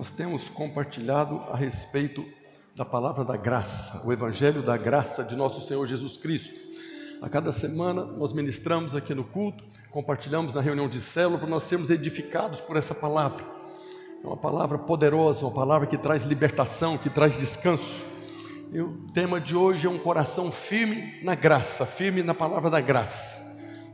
nós temos compartilhado a respeito da palavra da graça, o evangelho da graça de nosso Senhor Jesus Cristo. A cada semana nós ministramos aqui no culto, compartilhamos na reunião de célula para nós sermos edificados por essa palavra. É uma palavra poderosa, uma palavra que traz libertação, que traz descanso. E o tema de hoje é um coração firme na graça, firme na palavra da graça.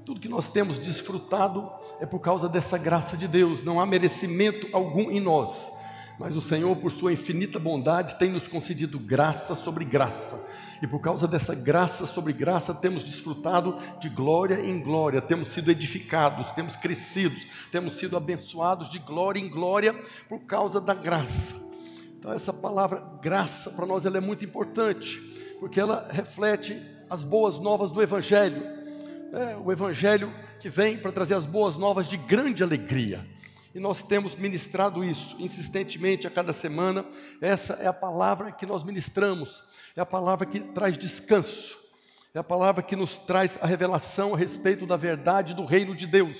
Tudo que nós temos desfrutado é por causa dessa graça de Deus, não há merecimento algum em nós, mas o Senhor, por Sua infinita bondade, tem nos concedido graça sobre graça, e por causa dessa graça sobre graça, temos desfrutado de glória em glória, temos sido edificados, temos crescido, temos sido abençoados de glória em glória por causa da graça. Então essa palavra graça para nós ela é muito importante, porque ela reflete as boas novas do Evangelho. É, o Evangelho que vem para trazer as boas novas de grande alegria. E nós temos ministrado isso insistentemente a cada semana. Essa é a palavra que nós ministramos, é a palavra que traz descanso, é a palavra que nos traz a revelação a respeito da verdade do reino de Deus.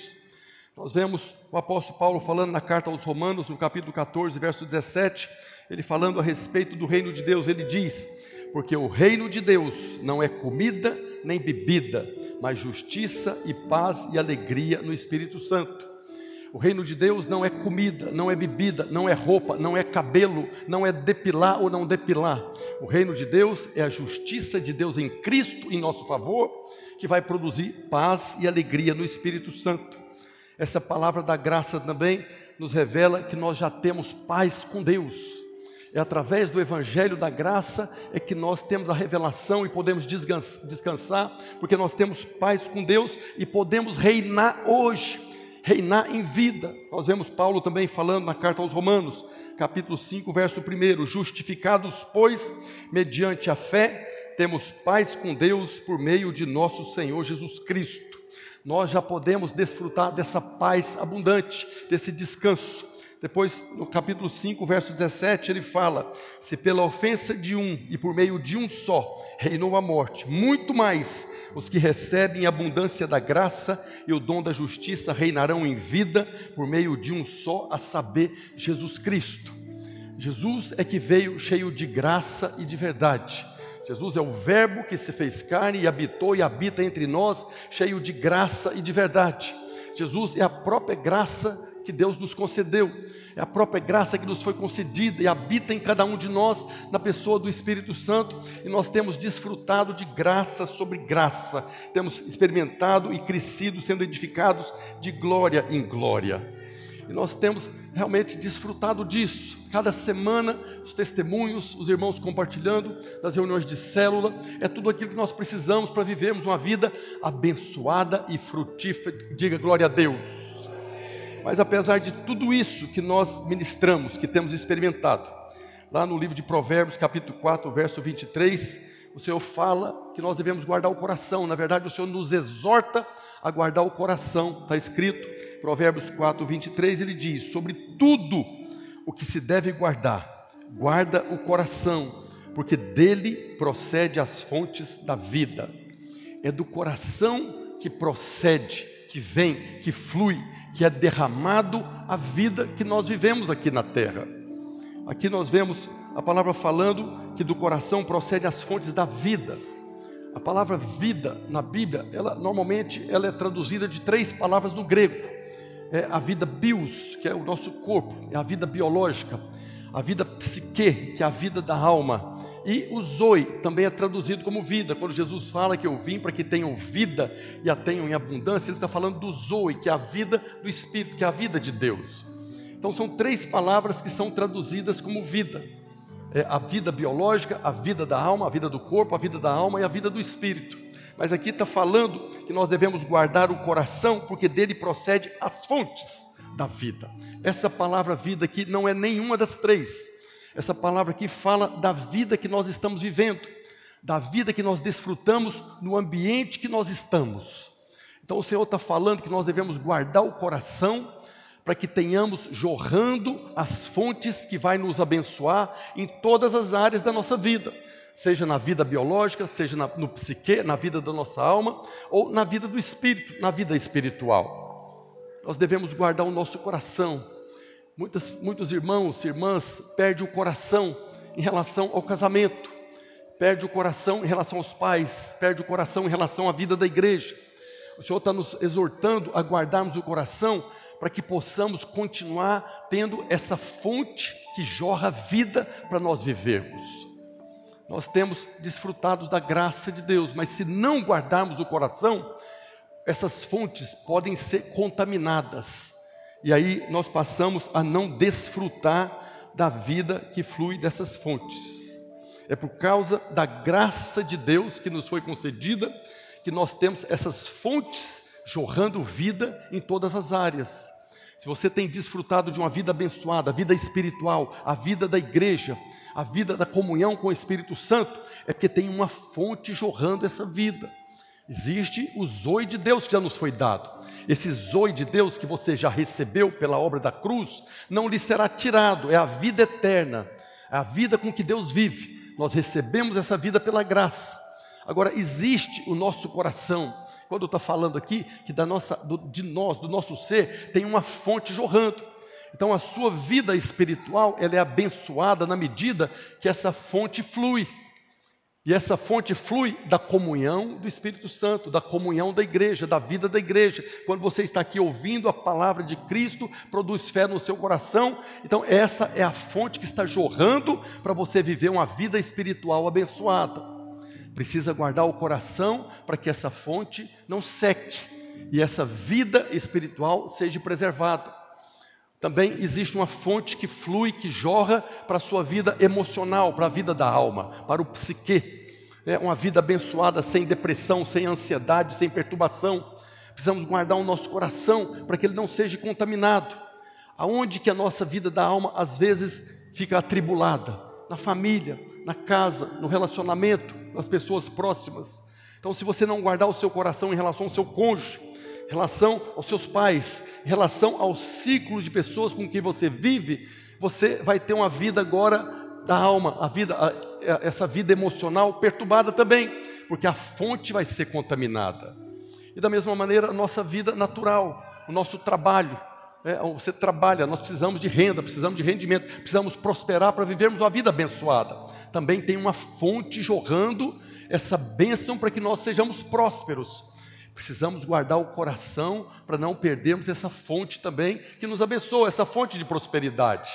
Nós vemos o apóstolo Paulo falando na carta aos Romanos, no capítulo 14, verso 17, ele falando a respeito do reino de Deus, ele diz: Porque o reino de Deus não é comida nem bebida, mas justiça e paz e alegria no Espírito Santo. O reino de Deus não é comida, não é bebida, não é roupa, não é cabelo, não é depilar ou não depilar. O reino de Deus é a justiça de Deus em Cristo em nosso favor, que vai produzir paz e alegria no Espírito Santo. Essa palavra da graça também nos revela que nós já temos paz com Deus. É através do Evangelho da Graça é que nós temos a revelação e podemos descansar, porque nós temos paz com Deus e podemos reinar hoje, reinar em vida. Nós vemos Paulo também falando na carta aos Romanos, capítulo 5, verso 1: Justificados, pois, mediante a fé, temos paz com Deus por meio de nosso Senhor Jesus Cristo. Nós já podemos desfrutar dessa paz abundante, desse descanso depois, no capítulo 5, verso 17, ele fala: Se pela ofensa de um e por meio de um só reinou a morte, muito mais os que recebem a abundância da graça e o dom da justiça reinarão em vida por meio de um só, a saber, Jesus Cristo. Jesus é que veio cheio de graça e de verdade. Jesus é o Verbo que se fez carne e habitou e habita entre nós, cheio de graça e de verdade. Jesus é a própria graça que Deus nos concedeu, é a própria graça que nos foi concedida e habita em cada um de nós, na pessoa do Espírito Santo, e nós temos desfrutado de graça sobre graça, temos experimentado e crescido, sendo edificados de glória em glória. E nós temos realmente desfrutado disso. Cada semana, os testemunhos, os irmãos compartilhando das reuniões de célula, é tudo aquilo que nós precisamos para vivermos uma vida abençoada e frutífera. Diga glória a Deus. Mas apesar de tudo isso que nós ministramos, que temos experimentado, lá no livro de Provérbios, capítulo 4, verso 23, o Senhor fala que nós devemos guardar o coração. Na verdade, o Senhor nos exorta a guardar o coração. Está escrito, Provérbios 4, 23, ele diz: Sobre tudo o que se deve guardar, guarda o coração, porque dele procede as fontes da vida. É do coração que procede, que vem, que flui que é derramado a vida que nós vivemos aqui na terra. Aqui nós vemos a palavra falando que do coração procede as fontes da vida. A palavra vida na Bíblia, ela normalmente ela é traduzida de três palavras no grego. É a vida bios, que é o nosso corpo, é a vida biológica, a vida psique, que é a vida da alma, e o zoe também é traduzido como vida. Quando Jesus fala que eu vim para que tenham vida e a tenham em abundância, ele está falando do zoe, que é a vida do Espírito, que é a vida de Deus. Então são três palavras que são traduzidas como vida. É a vida biológica, a vida da alma, a vida do corpo, a vida da alma e a vida do Espírito. Mas aqui está falando que nós devemos guardar o coração, porque dele procede as fontes da vida. Essa palavra vida aqui não é nenhuma das três essa palavra aqui fala da vida que nós estamos vivendo, da vida que nós desfrutamos no ambiente que nós estamos. Então o Senhor está falando que nós devemos guardar o coração para que tenhamos jorrando as fontes que vai nos abençoar em todas as áreas da nossa vida, seja na vida biológica, seja na, no psique, na vida da nossa alma, ou na vida do espírito, na vida espiritual. Nós devemos guardar o nosso coração, Muitas, muitos irmãos e irmãs perdem o coração em relação ao casamento, perde o coração em relação aos pais, perde o coração em relação à vida da igreja. O Senhor está nos exortando a guardarmos o coração para que possamos continuar tendo essa fonte que jorra vida para nós vivermos. Nós temos desfrutado da graça de Deus, mas se não guardarmos o coração, essas fontes podem ser contaminadas. E aí nós passamos a não desfrutar da vida que flui dessas fontes. É por causa da graça de Deus que nos foi concedida que nós temos essas fontes jorrando vida em todas as áreas. Se você tem desfrutado de uma vida abençoada, a vida espiritual, a vida da igreja, a vida da comunhão com o Espírito Santo, é porque tem uma fonte jorrando essa vida. Existe o zoe de Deus que já nos foi dado. Esse zoe de Deus que você já recebeu pela obra da cruz, não lhe será tirado, é a vida eterna, é a vida com que Deus vive. Nós recebemos essa vida pela graça. Agora, existe o nosso coração, quando está falando aqui, que da nossa, do, de nós, do nosso ser, tem uma fonte jorrando. Então a sua vida espiritual, ela é abençoada na medida que essa fonte flui. E essa fonte flui da comunhão do Espírito Santo, da comunhão da igreja, da vida da igreja. Quando você está aqui ouvindo a palavra de Cristo, produz fé no seu coração. Então, essa é a fonte que está jorrando para você viver uma vida espiritual abençoada. Precisa guardar o coração para que essa fonte não seque e essa vida espiritual seja preservada. Também existe uma fonte que flui, que jorra para a sua vida emocional, para a vida da alma, para o psique. É uma vida abençoada, sem depressão, sem ansiedade, sem perturbação. Precisamos guardar o nosso coração para que ele não seja contaminado. Aonde que a nossa vida da alma às vezes fica atribulada? Na família, na casa, no relacionamento, nas pessoas próximas. Então, se você não guardar o seu coração em relação ao seu cônjuge, em relação aos seus pais, em relação ao ciclo de pessoas com quem você vive, você vai ter uma vida agora da alma, a vida, essa vida emocional perturbada também, porque a fonte vai ser contaminada. E da mesma maneira, a nossa vida natural, o nosso trabalho, é, você trabalha, nós precisamos de renda, precisamos de rendimento, precisamos prosperar para vivermos uma vida abençoada. Também tem uma fonte jorrando essa bênção para que nós sejamos prósperos. Precisamos guardar o coração para não perdermos essa fonte também que nos abençoa, essa fonte de prosperidade.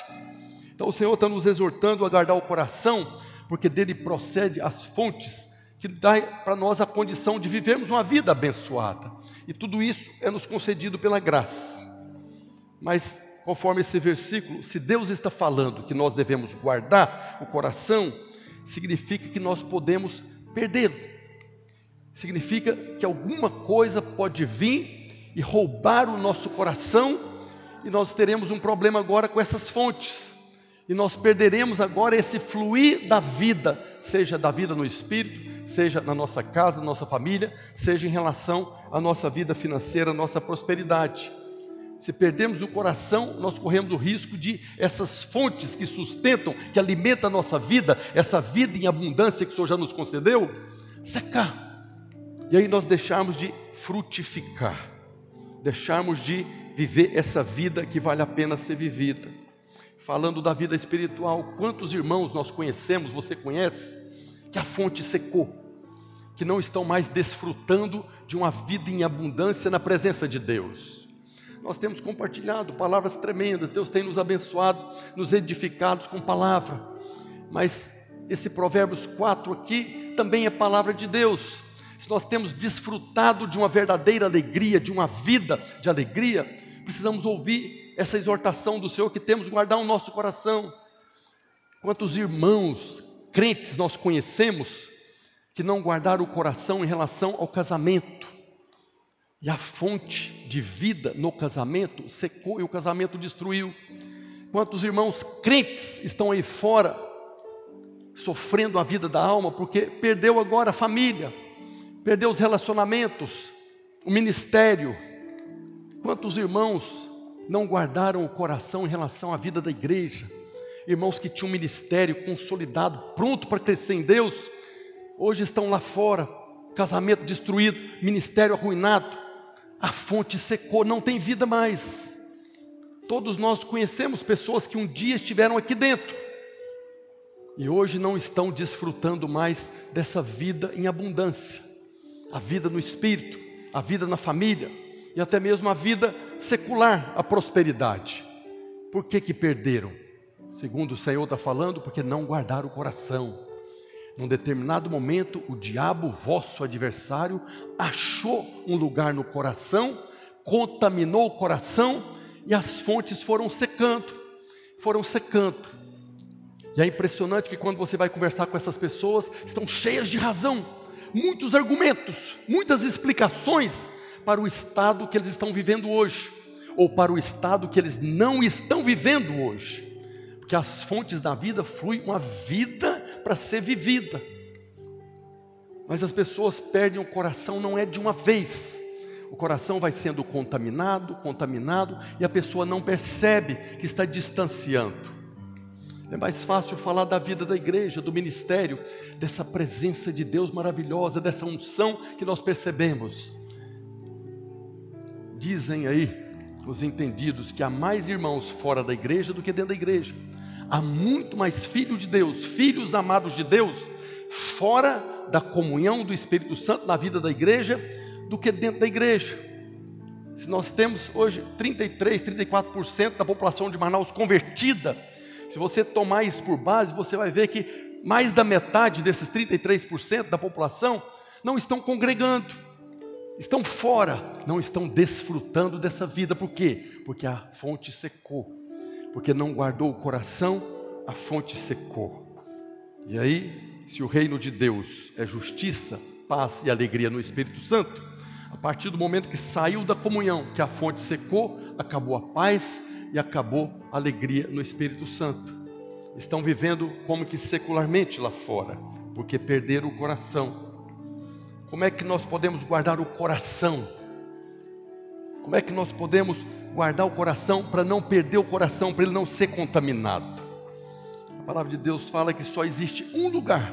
Então o Senhor está nos exortando a guardar o coração, porque dele procede as fontes que dá para nós a condição de vivermos uma vida abençoada. E tudo isso é nos concedido pela graça. Mas conforme esse versículo, se Deus está falando que nós devemos guardar o coração, significa que nós podemos perdê-lo significa que alguma coisa pode vir e roubar o nosso coração, e nós teremos um problema agora com essas fontes, e nós perderemos agora esse fluir da vida, seja da vida no espírito, seja na nossa casa, na nossa família, seja em relação à nossa vida financeira, à nossa prosperidade. Se perdermos o coração, nós corremos o risco de essas fontes que sustentam, que alimentam a nossa vida, essa vida em abundância que o Senhor já nos concedeu, secar e aí nós deixarmos de frutificar, deixarmos de viver essa vida que vale a pena ser vivida. Falando da vida espiritual, quantos irmãos nós conhecemos, você conhece, que a fonte secou, que não estão mais desfrutando de uma vida em abundância na presença de Deus. Nós temos compartilhado palavras tremendas, Deus tem nos abençoado, nos edificados com palavra, mas esse Provérbios 4 aqui também é palavra de Deus. Se nós temos desfrutado de uma verdadeira alegria, de uma vida de alegria, precisamos ouvir essa exortação do Senhor que temos guardar o nosso coração. Quantos irmãos crentes nós conhecemos que não guardaram o coração em relação ao casamento, e a fonte de vida no casamento secou e o casamento destruiu. Quantos irmãos crentes estão aí fora, sofrendo a vida da alma, porque perdeu agora a família, perdeu os relacionamentos, o ministério. Quantos irmãos não guardaram o coração em relação à vida da igreja? Irmãos que tinham um ministério consolidado, pronto para crescer em Deus, hoje estão lá fora, casamento destruído, ministério arruinado, a fonte secou, não tem vida mais. Todos nós conhecemos pessoas que um dia estiveram aqui dentro e hoje não estão desfrutando mais dessa vida em abundância, a vida no espírito, a vida na família e até mesmo a vida secular, a prosperidade. Por que que perderam? Segundo o Senhor está falando, porque não guardaram o coração. Num determinado momento, o diabo, vosso adversário, achou um lugar no coração, contaminou o coração e as fontes foram secando, foram secando. E é impressionante que quando você vai conversar com essas pessoas, estão cheias de razão, muitos argumentos, muitas explicações para o estado que eles estão vivendo hoje, ou para o estado que eles não estão vivendo hoje. Porque as fontes da vida fluem uma vida para ser vivida. Mas as pessoas perdem o coração não é de uma vez. O coração vai sendo contaminado, contaminado, e a pessoa não percebe que está distanciando. É mais fácil falar da vida da igreja, do ministério, dessa presença de Deus maravilhosa, dessa unção que nós percebemos. Dizem aí os entendidos que há mais irmãos fora da igreja do que dentro da igreja. Há muito mais filhos de Deus, filhos amados de Deus, fora da comunhão do Espírito Santo na vida da igreja do que dentro da igreja. Se nós temos hoje 33, 34% da população de Manaus convertida, se você tomar isso por base, você vai ver que mais da metade desses 33% da população não estão congregando, estão fora, não estão desfrutando dessa vida. Por quê? Porque a fonte secou, porque não guardou o coração, a fonte secou. E aí, se o reino de Deus é justiça, paz e alegria no Espírito Santo, a partir do momento que saiu da comunhão, que a fonte secou, acabou a paz, e acabou a alegria no Espírito Santo. Estão vivendo como que secularmente lá fora, porque perderam o coração. Como é que nós podemos guardar o coração? Como é que nós podemos guardar o coração para não perder o coração, para ele não ser contaminado? A palavra de Deus fala que só existe um lugar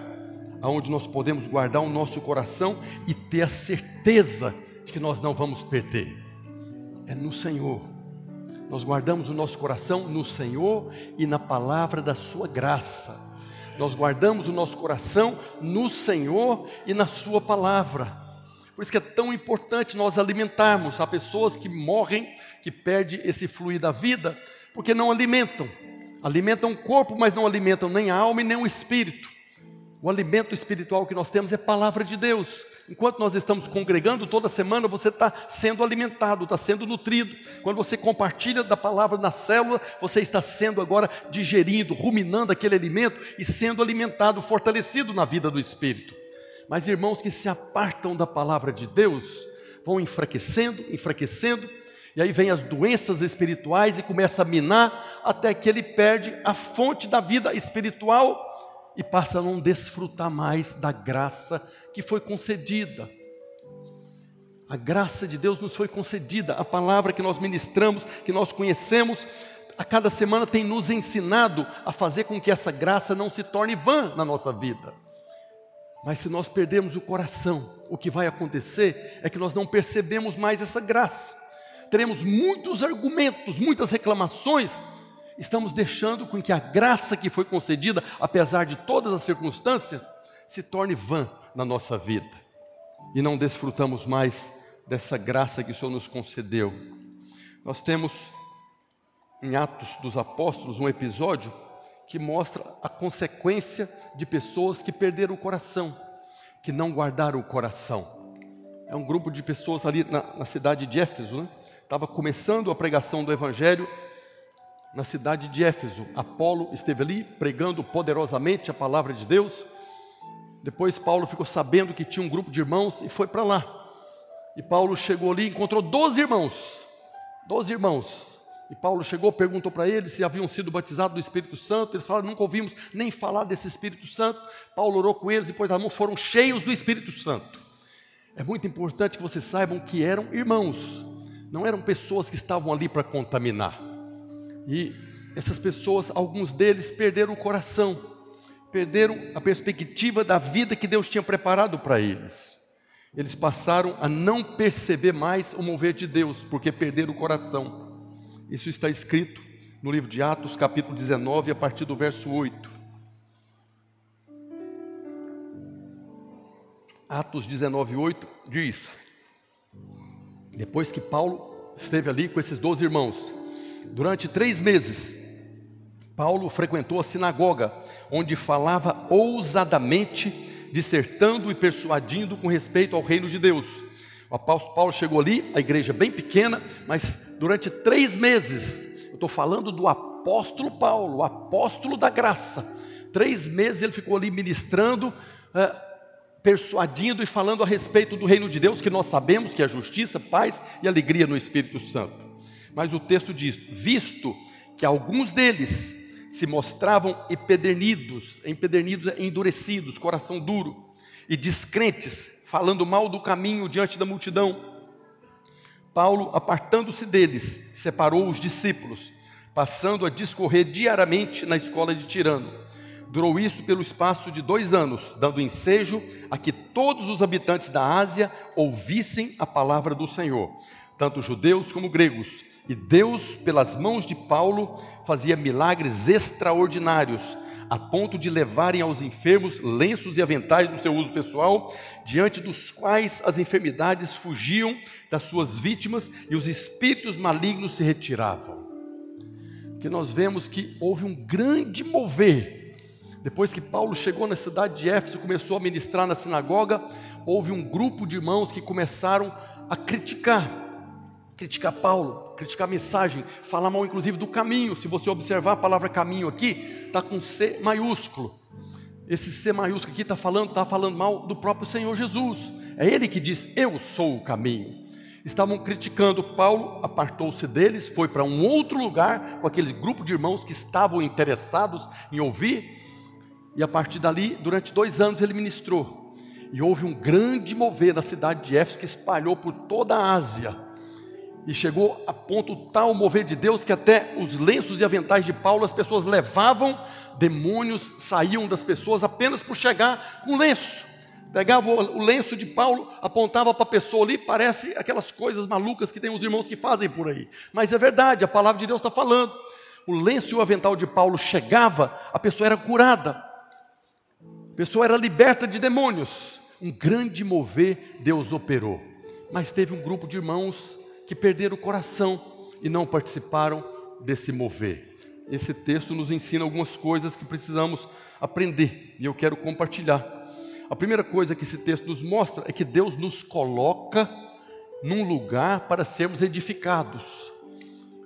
onde nós podemos guardar o nosso coração e ter a certeza de que nós não vamos perder. É no Senhor nós guardamos o nosso coração no Senhor e na palavra da Sua graça. Nós guardamos o nosso coração no Senhor e na Sua palavra. Por isso que é tão importante nós alimentarmos. Há pessoas que morrem, que perdem esse fluir da vida, porque não alimentam. Alimentam o corpo, mas não alimentam nem a alma e nem o espírito. O alimento espiritual que nós temos é palavra de Deus. Enquanto nós estamos congregando toda semana, você está sendo alimentado, está sendo nutrido. Quando você compartilha da palavra na célula, você está sendo agora digerindo, ruminando aquele alimento e sendo alimentado, fortalecido na vida do Espírito. Mas irmãos que se apartam da palavra de Deus, vão enfraquecendo, enfraquecendo, e aí vem as doenças espirituais e começa a minar até que ele perde a fonte da vida espiritual e passa a não desfrutar mais da graça que foi concedida. A graça de Deus nos foi concedida, a palavra que nós ministramos, que nós conhecemos, a cada semana tem nos ensinado a fazer com que essa graça não se torne vã na nossa vida. Mas se nós perdermos o coração, o que vai acontecer é que nós não percebemos mais essa graça. Teremos muitos argumentos, muitas reclamações, estamos deixando com que a graça que foi concedida, apesar de todas as circunstâncias, se torne vã na nossa vida e não desfrutamos mais dessa graça que o Senhor nos concedeu. Nós temos em Atos dos Apóstolos um episódio que mostra a consequência de pessoas que perderam o coração, que não guardaram o coração. É um grupo de pessoas ali na, na cidade de Éfeso, né? estava começando a pregação do Evangelho na cidade de Éfeso. Apolo esteve ali pregando poderosamente a palavra de Deus depois Paulo ficou sabendo que tinha um grupo de irmãos e foi para lá. E Paulo chegou ali e encontrou 12 irmãos. 12 irmãos. E Paulo chegou, perguntou para eles se haviam sido batizados do Espírito Santo. Eles falaram, nunca ouvimos nem falar desse Espírito Santo. Paulo orou com eles e pôs as mãos, foram cheios do Espírito Santo. É muito importante que vocês saibam que eram irmãos, não eram pessoas que estavam ali para contaminar. E essas pessoas, alguns deles perderam o coração perderam a perspectiva da vida que Deus tinha preparado para eles. Eles passaram a não perceber mais o mover de Deus, porque perderam o coração. Isso está escrito no livro de Atos, capítulo 19, a partir do verso 8. Atos 19, 8 diz: Depois que Paulo esteve ali com esses doze irmãos, durante três meses, Paulo frequentou a sinagoga, onde falava ousadamente, dissertando e persuadindo com respeito ao reino de Deus. O apóstolo Paulo chegou ali, a igreja bem pequena, mas durante três meses, eu estou falando do apóstolo Paulo, o apóstolo da graça. Três meses ele ficou ali ministrando, é, persuadindo e falando a respeito do reino de Deus, que nós sabemos que é justiça, paz e alegria no Espírito Santo. Mas o texto diz: visto que alguns deles se mostravam empedernidos, empedernidos, endurecidos, coração duro e descrentes, falando mal do caminho diante da multidão. Paulo, apartando-se deles, separou os discípulos, passando a discorrer diariamente na escola de Tirano. Durou isso pelo espaço de dois anos, dando ensejo a que todos os habitantes da Ásia ouvissem a palavra do Senhor, tanto judeus como gregos. E Deus, pelas mãos de Paulo, fazia milagres extraordinários, a ponto de levarem aos enfermos lenços e aventais do seu uso pessoal, diante dos quais as enfermidades fugiam das suas vítimas e os espíritos malignos se retiravam. Que nós vemos que houve um grande mover. Depois que Paulo chegou na cidade de Éfeso, começou a ministrar na sinagoga, houve um grupo de irmãos que começaram a criticar criticar Paulo, criticar a mensagem, falar mal inclusive do caminho. Se você observar a palavra caminho aqui, está com C maiúsculo. Esse C maiúsculo aqui está falando, está falando mal do próprio Senhor Jesus. É Ele que diz: Eu sou o caminho. Estavam criticando Paulo, apartou-se deles, foi para um outro lugar com aquele grupo de irmãos que estavam interessados em ouvir. E a partir dali, durante dois anos, ele ministrou. E houve um grande mover na cidade de Éfeso que espalhou por toda a Ásia e chegou a ponto tal mover de Deus que até os lenços e aventais de Paulo as pessoas levavam, demônios saíam das pessoas apenas por chegar com lenço. Pegava o lenço de Paulo, apontava para a pessoa ali, parece aquelas coisas malucas que tem os irmãos que fazem por aí. Mas é verdade, a palavra de Deus está falando. O lenço e o avental de Paulo chegava, a pessoa era curada, a pessoa era liberta de demônios. Um grande mover Deus operou. Mas teve um grupo de irmãos que perderam o coração e não participaram desse mover. Esse texto nos ensina algumas coisas que precisamos aprender e eu quero compartilhar. A primeira coisa que esse texto nos mostra é que Deus nos coloca num lugar para sermos edificados.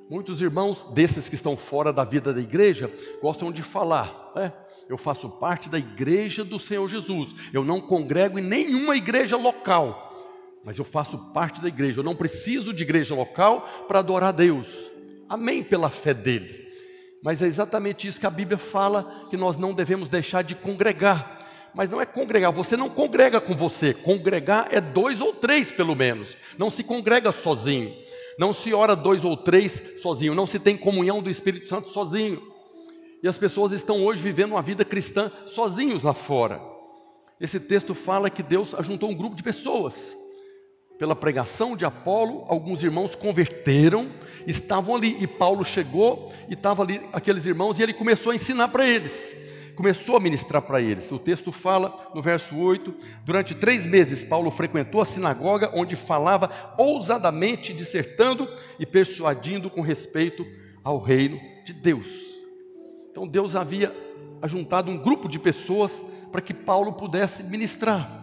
Muitos irmãos desses que estão fora da vida da igreja gostam de falar, né? eu faço parte da igreja do Senhor Jesus, eu não congrego em nenhuma igreja local, mas eu faço parte da igreja, eu não preciso de igreja local para adorar a Deus. Amém pela fé dele. Mas é exatamente isso que a Bíblia fala que nós não devemos deixar de congregar. Mas não é congregar, você não congrega com você, congregar é dois ou três pelo menos. Não se congrega sozinho, não se ora dois ou três sozinho, não se tem comunhão do Espírito Santo sozinho. E as pessoas estão hoje vivendo uma vida cristã sozinhos lá fora. Esse texto fala que Deus ajuntou um grupo de pessoas pela pregação de Apolo, alguns irmãos converteram, estavam ali, e Paulo chegou e estava ali aqueles irmãos, e ele começou a ensinar para eles, começou a ministrar para eles. O texto fala no verso 8: durante três meses, Paulo frequentou a sinagoga, onde falava ousadamente, dissertando e persuadindo com respeito ao reino de Deus. Então Deus havia ajuntado um grupo de pessoas para que Paulo pudesse ministrar.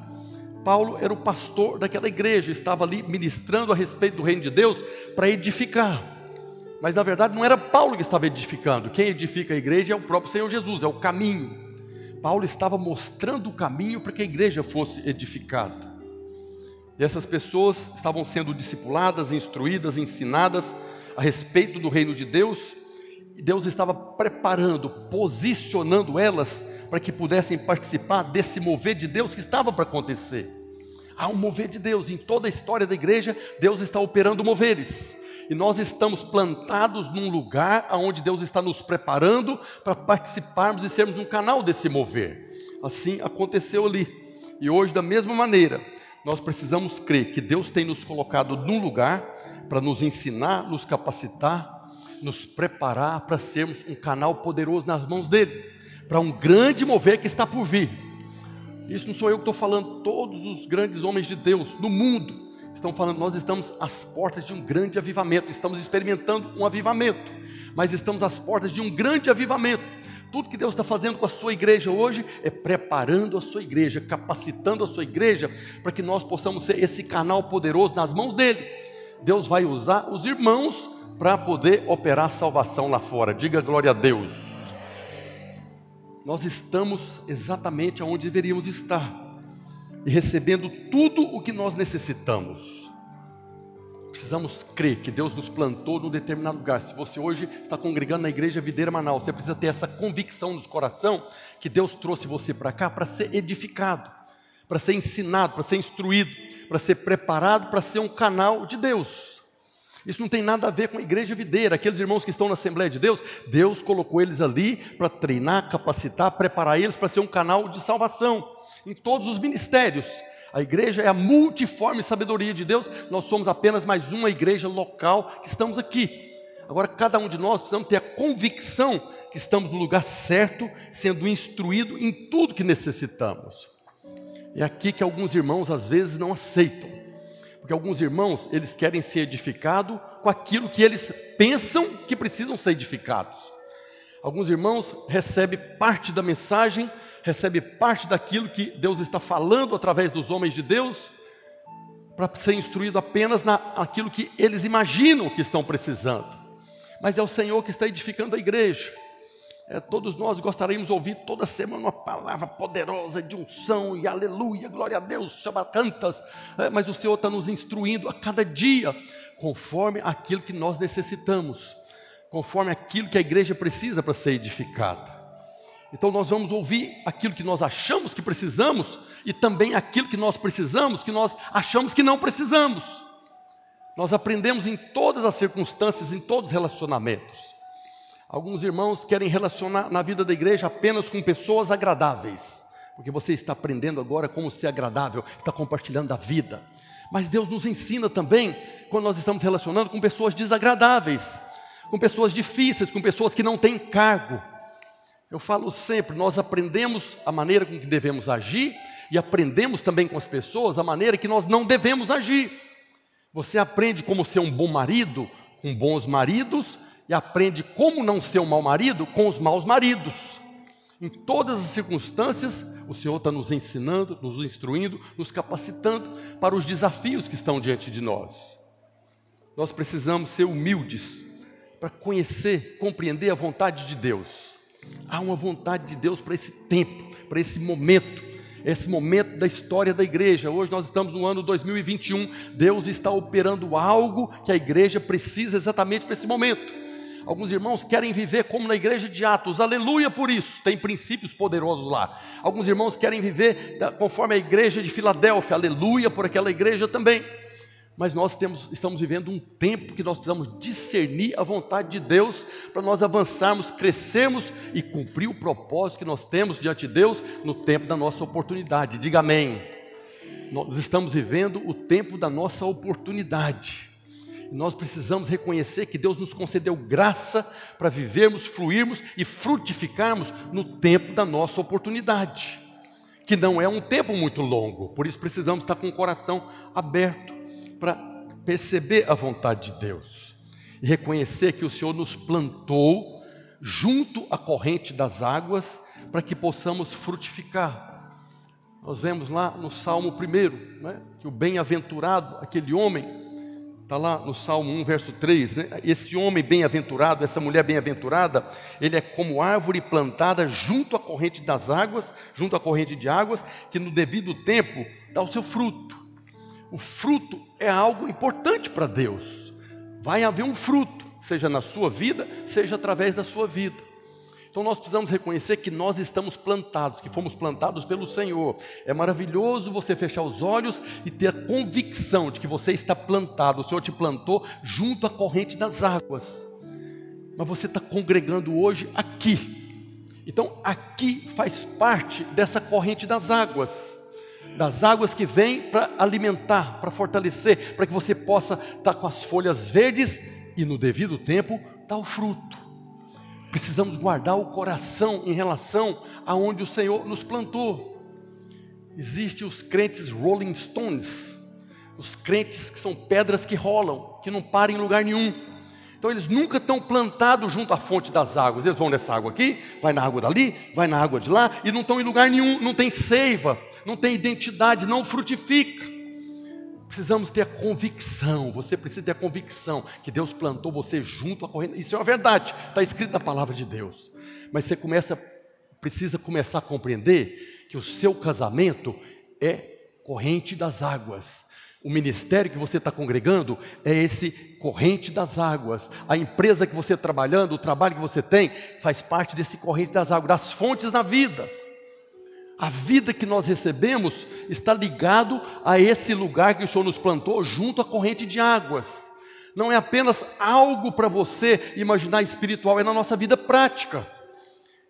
Paulo era o pastor daquela igreja, estava ali ministrando a respeito do reino de Deus para edificar. Mas na verdade não era Paulo que estava edificando, quem edifica a igreja é o próprio Senhor Jesus, é o caminho. Paulo estava mostrando o caminho para que a igreja fosse edificada. E essas pessoas estavam sendo discipuladas, instruídas, ensinadas a respeito do reino de Deus, e Deus estava preparando, posicionando elas para que pudessem participar desse mover de Deus que estava para acontecer. Há um mover de Deus em toda a história da igreja, Deus está operando moveres. E nós estamos plantados num lugar onde Deus está nos preparando para participarmos e sermos um canal desse mover. Assim aconteceu ali. E hoje, da mesma maneira, nós precisamos crer que Deus tem nos colocado num lugar para nos ensinar, nos capacitar, nos preparar para sermos um canal poderoso nas mãos dele, para um grande mover que está por vir. Isso não sou eu que estou falando, todos os grandes homens de Deus no mundo estão falando, nós estamos às portas de um grande avivamento, estamos experimentando um avivamento, mas estamos às portas de um grande avivamento. Tudo que Deus está fazendo com a sua igreja hoje é preparando a sua igreja, capacitando a sua igreja para que nós possamos ser esse canal poderoso nas mãos dele. Deus vai usar os irmãos para poder operar salvação lá fora. Diga glória a Deus. Nós estamos exatamente onde deveríamos estar e recebendo tudo o que nós necessitamos. Precisamos crer que Deus nos plantou num determinado lugar. Se você hoje está congregando na igreja Videira Manaus, você precisa ter essa convicção no coração que Deus trouxe você para cá para ser edificado, para ser ensinado, para ser instruído, para ser preparado para ser um canal de Deus. Isso não tem nada a ver com a igreja videira, aqueles irmãos que estão na Assembleia de Deus, Deus colocou eles ali para treinar, capacitar, preparar eles para ser um canal de salvação em todos os ministérios. A igreja é a multiforme sabedoria de Deus, nós somos apenas mais uma igreja local que estamos aqui. Agora, cada um de nós precisamos ter a convicção que estamos no lugar certo, sendo instruído em tudo que necessitamos. É aqui que alguns irmãos às vezes não aceitam, porque alguns irmãos eles querem ser edificados com aquilo que eles pensam que precisam ser edificados. Alguns irmãos recebem parte da mensagem recebe parte daquilo que Deus está falando através dos homens de Deus, para ser instruído apenas naquilo que eles imaginam que estão precisando. Mas é o Senhor que está edificando a igreja. É, todos nós gostaríamos de ouvir toda semana uma palavra poderosa de unção e aleluia, glória a Deus, chama cantas. É, mas o Senhor está nos instruindo a cada dia, conforme aquilo que nós necessitamos, conforme aquilo que a igreja precisa para ser edificada. Então nós vamos ouvir aquilo que nós achamos que precisamos e também aquilo que nós precisamos que nós achamos que não precisamos. Nós aprendemos em todas as circunstâncias, em todos os relacionamentos. Alguns irmãos querem relacionar na vida da igreja apenas com pessoas agradáveis, porque você está aprendendo agora como ser agradável, está compartilhando a vida. Mas Deus nos ensina também quando nós estamos relacionando com pessoas desagradáveis, com pessoas difíceis, com pessoas que não têm cargo, eu falo sempre, nós aprendemos a maneira com que devemos agir e aprendemos também com as pessoas a maneira que nós não devemos agir. Você aprende como ser um bom marido com bons maridos e aprende como não ser um mau marido com os maus maridos. Em todas as circunstâncias, o Senhor está nos ensinando, nos instruindo, nos capacitando para os desafios que estão diante de nós. Nós precisamos ser humildes para conhecer, compreender a vontade de Deus Há uma vontade de Deus para esse tempo, para esse momento, esse momento da história da igreja. Hoje nós estamos no ano 2021. Deus está operando algo que a igreja precisa exatamente para esse momento. Alguns irmãos querem viver como na igreja de Atos, aleluia por isso, tem princípios poderosos lá. Alguns irmãos querem viver conforme a igreja de Filadélfia, aleluia por aquela igreja também mas nós temos, estamos vivendo um tempo que nós precisamos discernir a vontade de Deus para nós avançarmos, crescermos e cumprir o propósito que nós temos diante de Deus no tempo da nossa oportunidade. Diga amém. Nós estamos vivendo o tempo da nossa oportunidade. Nós precisamos reconhecer que Deus nos concedeu graça para vivermos, fluirmos e frutificarmos no tempo da nossa oportunidade, que não é um tempo muito longo, por isso precisamos estar com o coração aberto para perceber a vontade de Deus e reconhecer que o Senhor nos plantou junto à corrente das águas para que possamos frutificar. Nós vemos lá no Salmo 1, né, que o bem-aventurado, aquele homem, está lá no Salmo 1, verso 3, né, esse homem bem-aventurado, essa mulher bem-aventurada, ele é como árvore plantada junto à corrente das águas, junto à corrente de águas, que no devido tempo dá o seu fruto. O fruto é algo importante para Deus. Vai haver um fruto, seja na sua vida, seja através da sua vida. Então nós precisamos reconhecer que nós estamos plantados, que fomos plantados pelo Senhor. É maravilhoso você fechar os olhos e ter a convicção de que você está plantado, o Senhor te plantou junto à corrente das águas. Mas você está congregando hoje aqui. Então aqui faz parte dessa corrente das águas das águas que vêm para alimentar, para fortalecer, para que você possa estar com as folhas verdes e no devido tempo dá o fruto. Precisamos guardar o coração em relação aonde o Senhor nos plantou. Existem os crentes Rolling Stones, os crentes que são pedras que rolam, que não param em lugar nenhum. Então eles nunca estão plantados junto à fonte das águas. Eles vão nessa água aqui, vai na água dali, vai na água de lá e não estão em lugar nenhum, não tem seiva, não tem identidade, não frutifica. Precisamos ter a convicção, você precisa ter a convicção que Deus plantou você junto à corrente. Isso é uma verdade, está escrito na palavra de Deus. Mas você começa, precisa começar a compreender que o seu casamento é corrente das águas. O ministério que você está congregando é esse corrente das águas. A empresa que você está trabalhando, o trabalho que você tem, faz parte desse corrente das águas, das fontes da vida. A vida que nós recebemos está ligado a esse lugar que o Senhor nos plantou junto à corrente de águas. Não é apenas algo para você imaginar espiritual, é na nossa vida prática.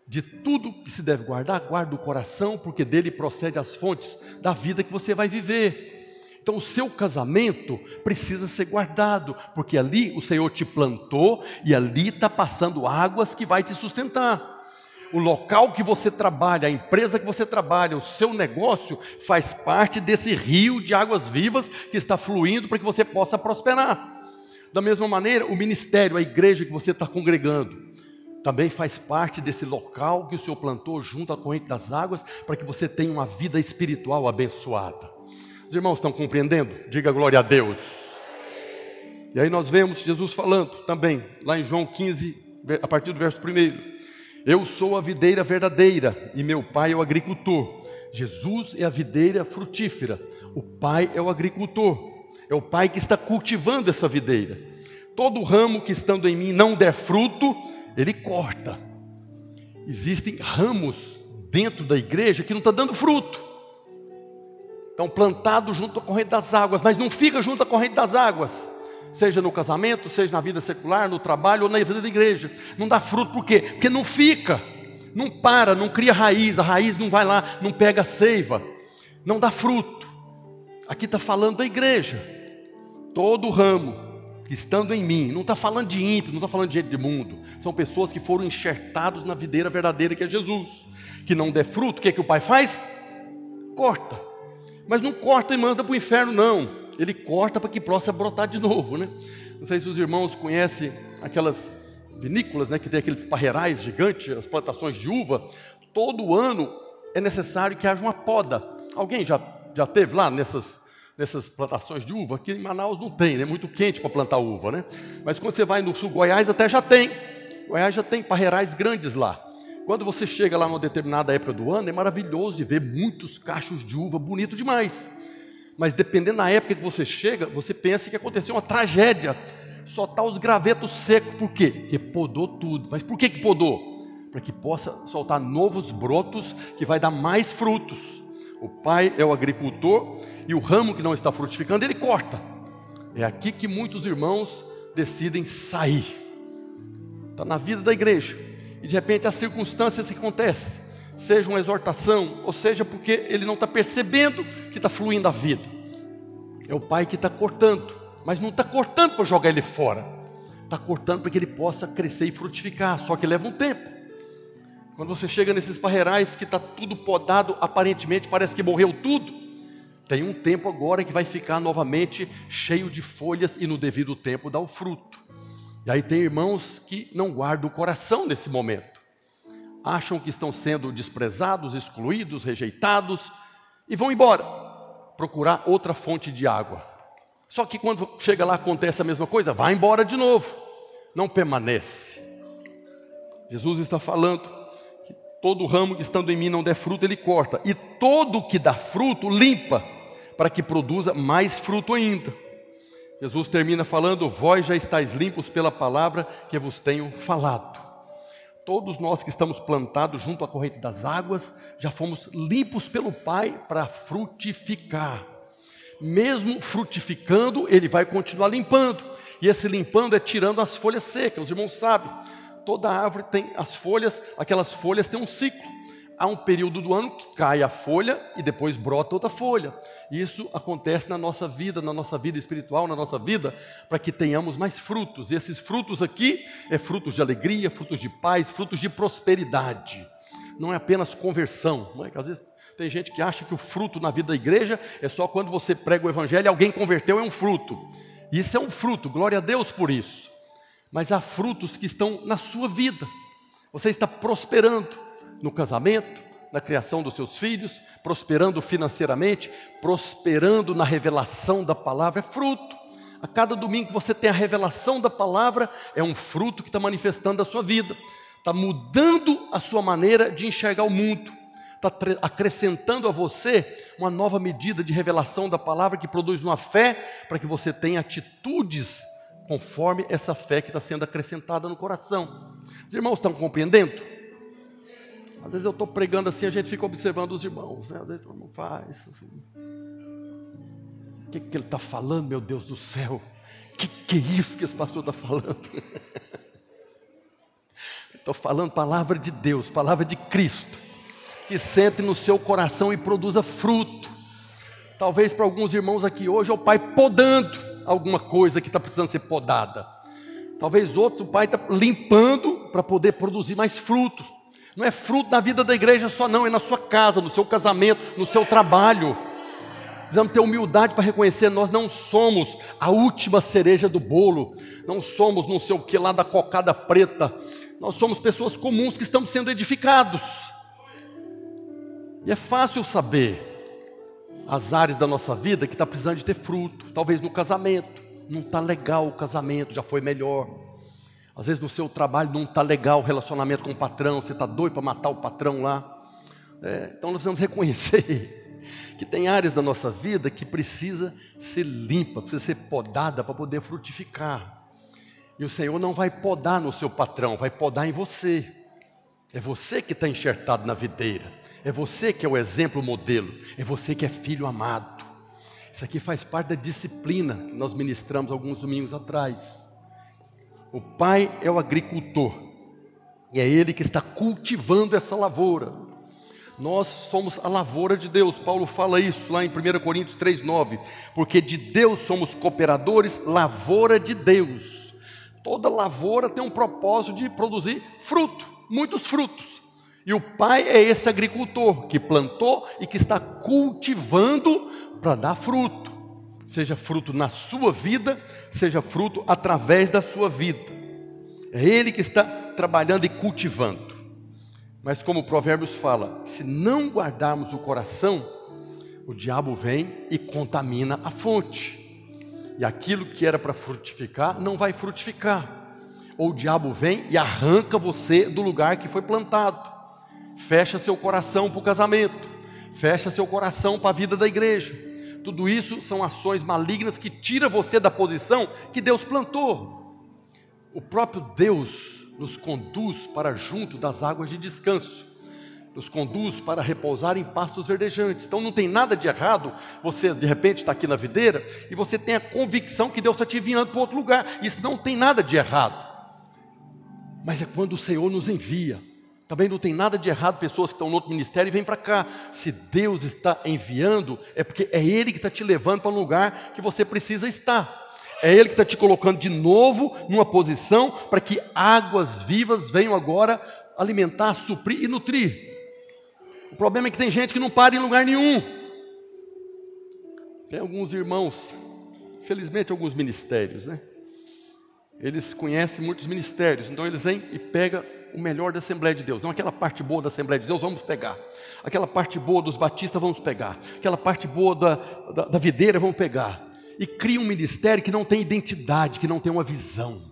De tudo que se deve guardar, guarda o coração, porque dele procede as fontes da vida que você vai viver. Então, o seu casamento precisa ser guardado, porque ali o Senhor te plantou e ali está passando águas que vai te sustentar. O local que você trabalha, a empresa que você trabalha, o seu negócio faz parte desse rio de águas vivas que está fluindo para que você possa prosperar. Da mesma maneira, o ministério, a igreja que você está congregando, também faz parte desse local que o Senhor plantou junto à corrente das águas para que você tenha uma vida espiritual abençoada. Os irmãos estão compreendendo? Diga glória a Deus. E aí nós vemos Jesus falando também, lá em João 15, a partir do verso 1. Eu sou a videira verdadeira e meu pai é o agricultor. Jesus é a videira frutífera, o pai é o agricultor, é o pai que está cultivando essa videira. Todo ramo que estando em mim não der fruto, ele corta. Existem ramos dentro da igreja que não está dando fruto estão plantados junto à corrente das águas, mas não fica junto à corrente das águas, seja no casamento, seja na vida secular, no trabalho ou na vida da igreja. Não dá fruto, por quê? Porque não fica, não para, não cria raiz, a raiz não vai lá, não pega seiva, não dá fruto. Aqui está falando da igreja, todo ramo estando em mim, não está falando de ímpio, não está falando de gente de mundo, são pessoas que foram enxertados na videira verdadeira que é Jesus, que não der fruto, o que, é que o Pai faz? Corta mas não corta e manda para o inferno, não. Ele corta para que possa brotar de novo, né? Não sei se os irmãos conhecem aquelas vinícolas, né? Que tem aqueles parreirais gigantes, as plantações de uva. Todo ano é necessário que haja uma poda. Alguém já, já teve lá nessas, nessas plantações de uva? Aqui em Manaus não tem, é né? muito quente para plantar uva, né? Mas quando você vai no sul Goiás até já tem. Goiás já tem parreirais grandes lá. Quando você chega lá numa determinada época do ano, é maravilhoso de ver muitos cachos de uva, bonito demais. Mas dependendo da época que você chega, você pensa que aconteceu uma tragédia. Só está os gravetos secos, por quê? Porque podou tudo. Mas por que, que podou? Para que possa soltar novos brotos que vai dar mais frutos. O pai é o agricultor e o ramo que não está frutificando, ele corta. É aqui que muitos irmãos decidem sair. Está na vida da igreja e de repente as circunstâncias que acontecem, seja uma exortação, ou seja porque ele não está percebendo que está fluindo a vida. É o pai que está cortando, mas não está cortando para jogar ele fora, está cortando para que ele possa crescer e frutificar, só que leva um tempo. Quando você chega nesses parreirais que está tudo podado, aparentemente parece que morreu tudo, tem um tempo agora que vai ficar novamente cheio de folhas e no devido tempo dá o fruto. E aí tem irmãos que não guardam o coração nesse momento. Acham que estão sendo desprezados, excluídos, rejeitados e vão embora procurar outra fonte de água. Só que quando chega lá acontece a mesma coisa, vai embora de novo. Não permanece. Jesus está falando que todo ramo que estando em mim não der fruto, ele corta, e todo que dá fruto, limpa, para que produza mais fruto ainda. Jesus termina falando: Vós já estáis limpos pela palavra que vos tenho falado. Todos nós que estamos plantados junto à corrente das águas, já fomos limpos pelo Pai para frutificar. Mesmo frutificando, Ele vai continuar limpando. E esse limpando é tirando as folhas secas. Os irmãos sabem, toda árvore tem as folhas, aquelas folhas têm um ciclo. Há um período do ano que cai a folha e depois brota outra folha. Isso acontece na nossa vida, na nossa vida espiritual, na nossa vida, para que tenhamos mais frutos. E esses frutos aqui é frutos de alegria, frutos de paz, frutos de prosperidade. Não é apenas conversão, não é? às vezes tem gente que acha que o fruto na vida da igreja é só quando você prega o evangelho e alguém converteu é um fruto. Isso é um fruto, glória a Deus por isso. Mas há frutos que estão na sua vida. Você está prosperando no casamento, na criação dos seus filhos, prosperando financeiramente, prosperando na revelação da palavra, é fruto. A cada domingo que você tem a revelação da palavra, é um fruto que está manifestando a sua vida, está mudando a sua maneira de enxergar o mundo, está acrescentando a você uma nova medida de revelação da palavra que produz uma fé para que você tenha atitudes conforme essa fé que está sendo acrescentada no coração. Os irmãos estão compreendendo? Às vezes eu estou pregando assim, a gente fica observando os irmãos, né? Às vezes o irmão faz assim. O que, que ele está falando, meu Deus do céu? O que, que é isso que esse pastor está falando? Estou falando palavra de Deus, palavra de Cristo, que sente no seu coração e produza fruto. Talvez para alguns irmãos aqui hoje é o Pai podando alguma coisa que está precisando ser podada. Talvez outros o Pai está limpando para poder produzir mais frutos. Não é fruto da vida da igreja só, não, é na sua casa, no seu casamento, no seu trabalho. Precisamos ter humildade para reconhecer, nós não somos a última cereja do bolo, não somos não sei o que lá da cocada preta, nós somos pessoas comuns que estamos sendo edificados. E é fácil saber as áreas da nossa vida que está precisando de ter fruto, talvez no casamento, não está legal o casamento, já foi melhor. Às vezes no seu trabalho não está legal o relacionamento com o patrão, você está doido para matar o patrão lá. É, então nós precisamos reconhecer que tem áreas da nossa vida que precisa ser limpa, precisa ser podada para poder frutificar. E o Senhor não vai podar no seu patrão, vai podar em você. É você que está enxertado na videira. É você que é o exemplo, o modelo. É você que é filho amado. Isso aqui faz parte da disciplina que nós ministramos alguns domingos atrás. O pai é o agricultor, e é ele que está cultivando essa lavoura. Nós somos a lavoura de Deus, Paulo fala isso lá em 1 Coríntios 3,9, porque de Deus somos cooperadores, lavoura de Deus. Toda lavoura tem um propósito de produzir fruto, muitos frutos. E o pai é esse agricultor que plantou e que está cultivando para dar fruto seja fruto na sua vida, seja fruto através da sua vida. É Ele que está trabalhando e cultivando. Mas como o Provérbios fala, se não guardarmos o coração, o diabo vem e contamina a fonte. E aquilo que era para frutificar, não vai frutificar. Ou o diabo vem e arranca você do lugar que foi plantado. Fecha seu coração para o casamento. Fecha seu coração para a vida da igreja tudo isso são ações malignas que tira você da posição que Deus plantou. O próprio Deus nos conduz para junto das águas de descanso. Nos conduz para repousar em pastos verdejantes. Então não tem nada de errado. Você de repente está aqui na videira e você tem a convicção que Deus está te enviando para outro lugar. Isso não tem nada de errado. Mas é quando o Senhor nos envia também não tem nada de errado pessoas que estão no outro ministério e vêm para cá. Se Deus está enviando, é porque é Ele que está te levando para um lugar que você precisa estar. É Ele que está te colocando de novo numa posição para que águas vivas venham agora alimentar, suprir e nutrir. O problema é que tem gente que não para em lugar nenhum. Tem alguns irmãos, felizmente alguns ministérios, né? Eles conhecem muitos ministérios, então eles vêm e pegam o melhor da Assembleia de Deus, não aquela parte boa da Assembleia de Deus, vamos pegar. Aquela parte boa dos batistas, vamos pegar. Aquela parte boa da, da, da videira, vamos pegar. E cria um ministério que não tem identidade, que não tem uma visão.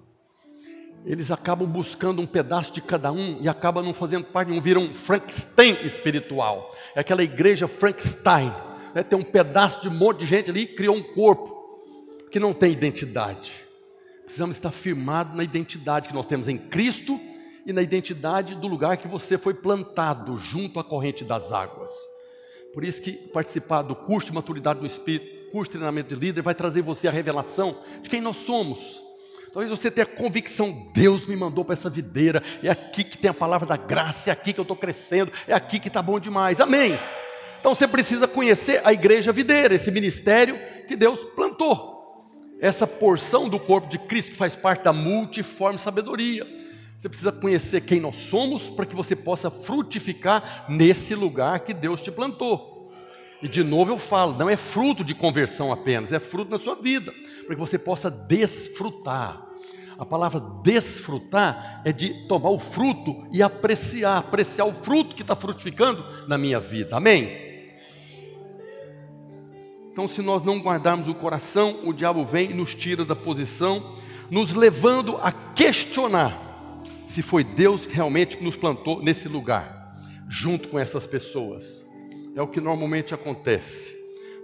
Eles acabam buscando um pedaço de cada um e acabam não fazendo parte, não viram um Frankenstein espiritual. É aquela igreja Frankenstein. Né? Tem um pedaço de um monte de gente ali e criou um corpo que não tem identidade. Precisamos estar firmados na identidade que nós temos em Cristo e na identidade do lugar que você foi plantado junto à corrente das águas. Por isso que participar do curso de maturidade do Espírito, curso de treinamento de líder, vai trazer você a revelação de quem nós somos. Talvez você tenha convicção, Deus me mandou para essa videira, é aqui que tem a palavra da graça, é aqui que eu estou crescendo, é aqui que está bom demais. Amém. Então você precisa conhecer a igreja videira, esse ministério que Deus plantou. Essa porção do corpo de Cristo que faz parte da multiforme sabedoria. Você precisa conhecer quem nós somos para que você possa frutificar nesse lugar que Deus te plantou. E de novo eu falo, não é fruto de conversão apenas, é fruto da sua vida, para que você possa desfrutar. A palavra desfrutar é de tomar o fruto e apreciar, apreciar o fruto que está frutificando na minha vida. Amém? Então, se nós não guardarmos o coração, o diabo vem e nos tira da posição, nos levando a questionar se foi Deus que realmente nos plantou nesse lugar, junto com essas pessoas. É o que normalmente acontece.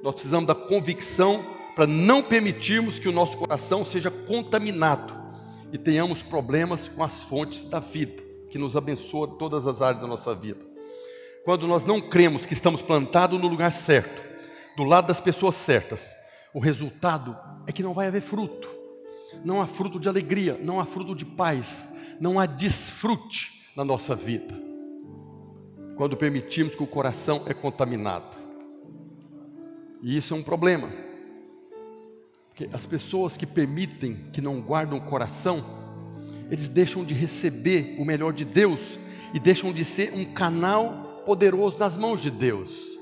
Nós precisamos da convicção para não permitirmos que o nosso coração seja contaminado e tenhamos problemas com as fontes da vida, que nos abençoa todas as áreas da nossa vida. Quando nós não cremos que estamos plantados no lugar certo, do lado das pessoas certas, o resultado é que não vai haver fruto. Não há fruto de alegria, não há fruto de paz, não há desfrute na nossa vida. Quando permitimos que o coração é contaminado. E isso é um problema. Porque as pessoas que permitem, que não guardam o coração, eles deixam de receber o melhor de Deus e deixam de ser um canal poderoso nas mãos de Deus.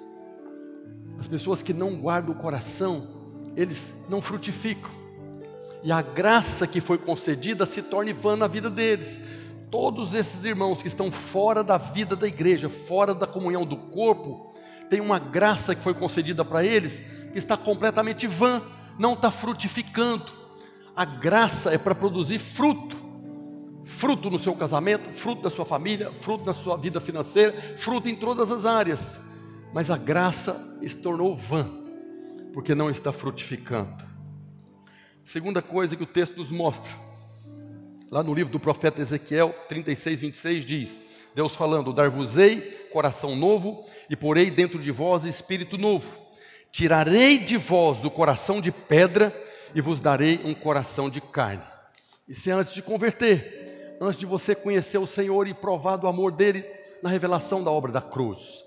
As pessoas que não guardam o coração, eles não frutificam. E a graça que foi concedida se torna vã na vida deles. Todos esses irmãos que estão fora da vida da igreja, fora da comunhão do corpo, tem uma graça que foi concedida para eles que está completamente vã, não está frutificando. A graça é para produzir fruto. Fruto no seu casamento, fruto da sua família, fruto na sua vida financeira, fruto em todas as áreas mas a graça se tornou vã, porque não está frutificando. Segunda coisa que o texto nos mostra, lá no livro do profeta Ezequiel 36, 26 diz: Deus falando: Dar-vos-ei coração novo, e porei dentro de vós espírito novo. Tirarei de vós o coração de pedra, e vos darei um coração de carne. Isso é antes de converter, antes de você conhecer o Senhor e provar do amor dele na revelação da obra da cruz.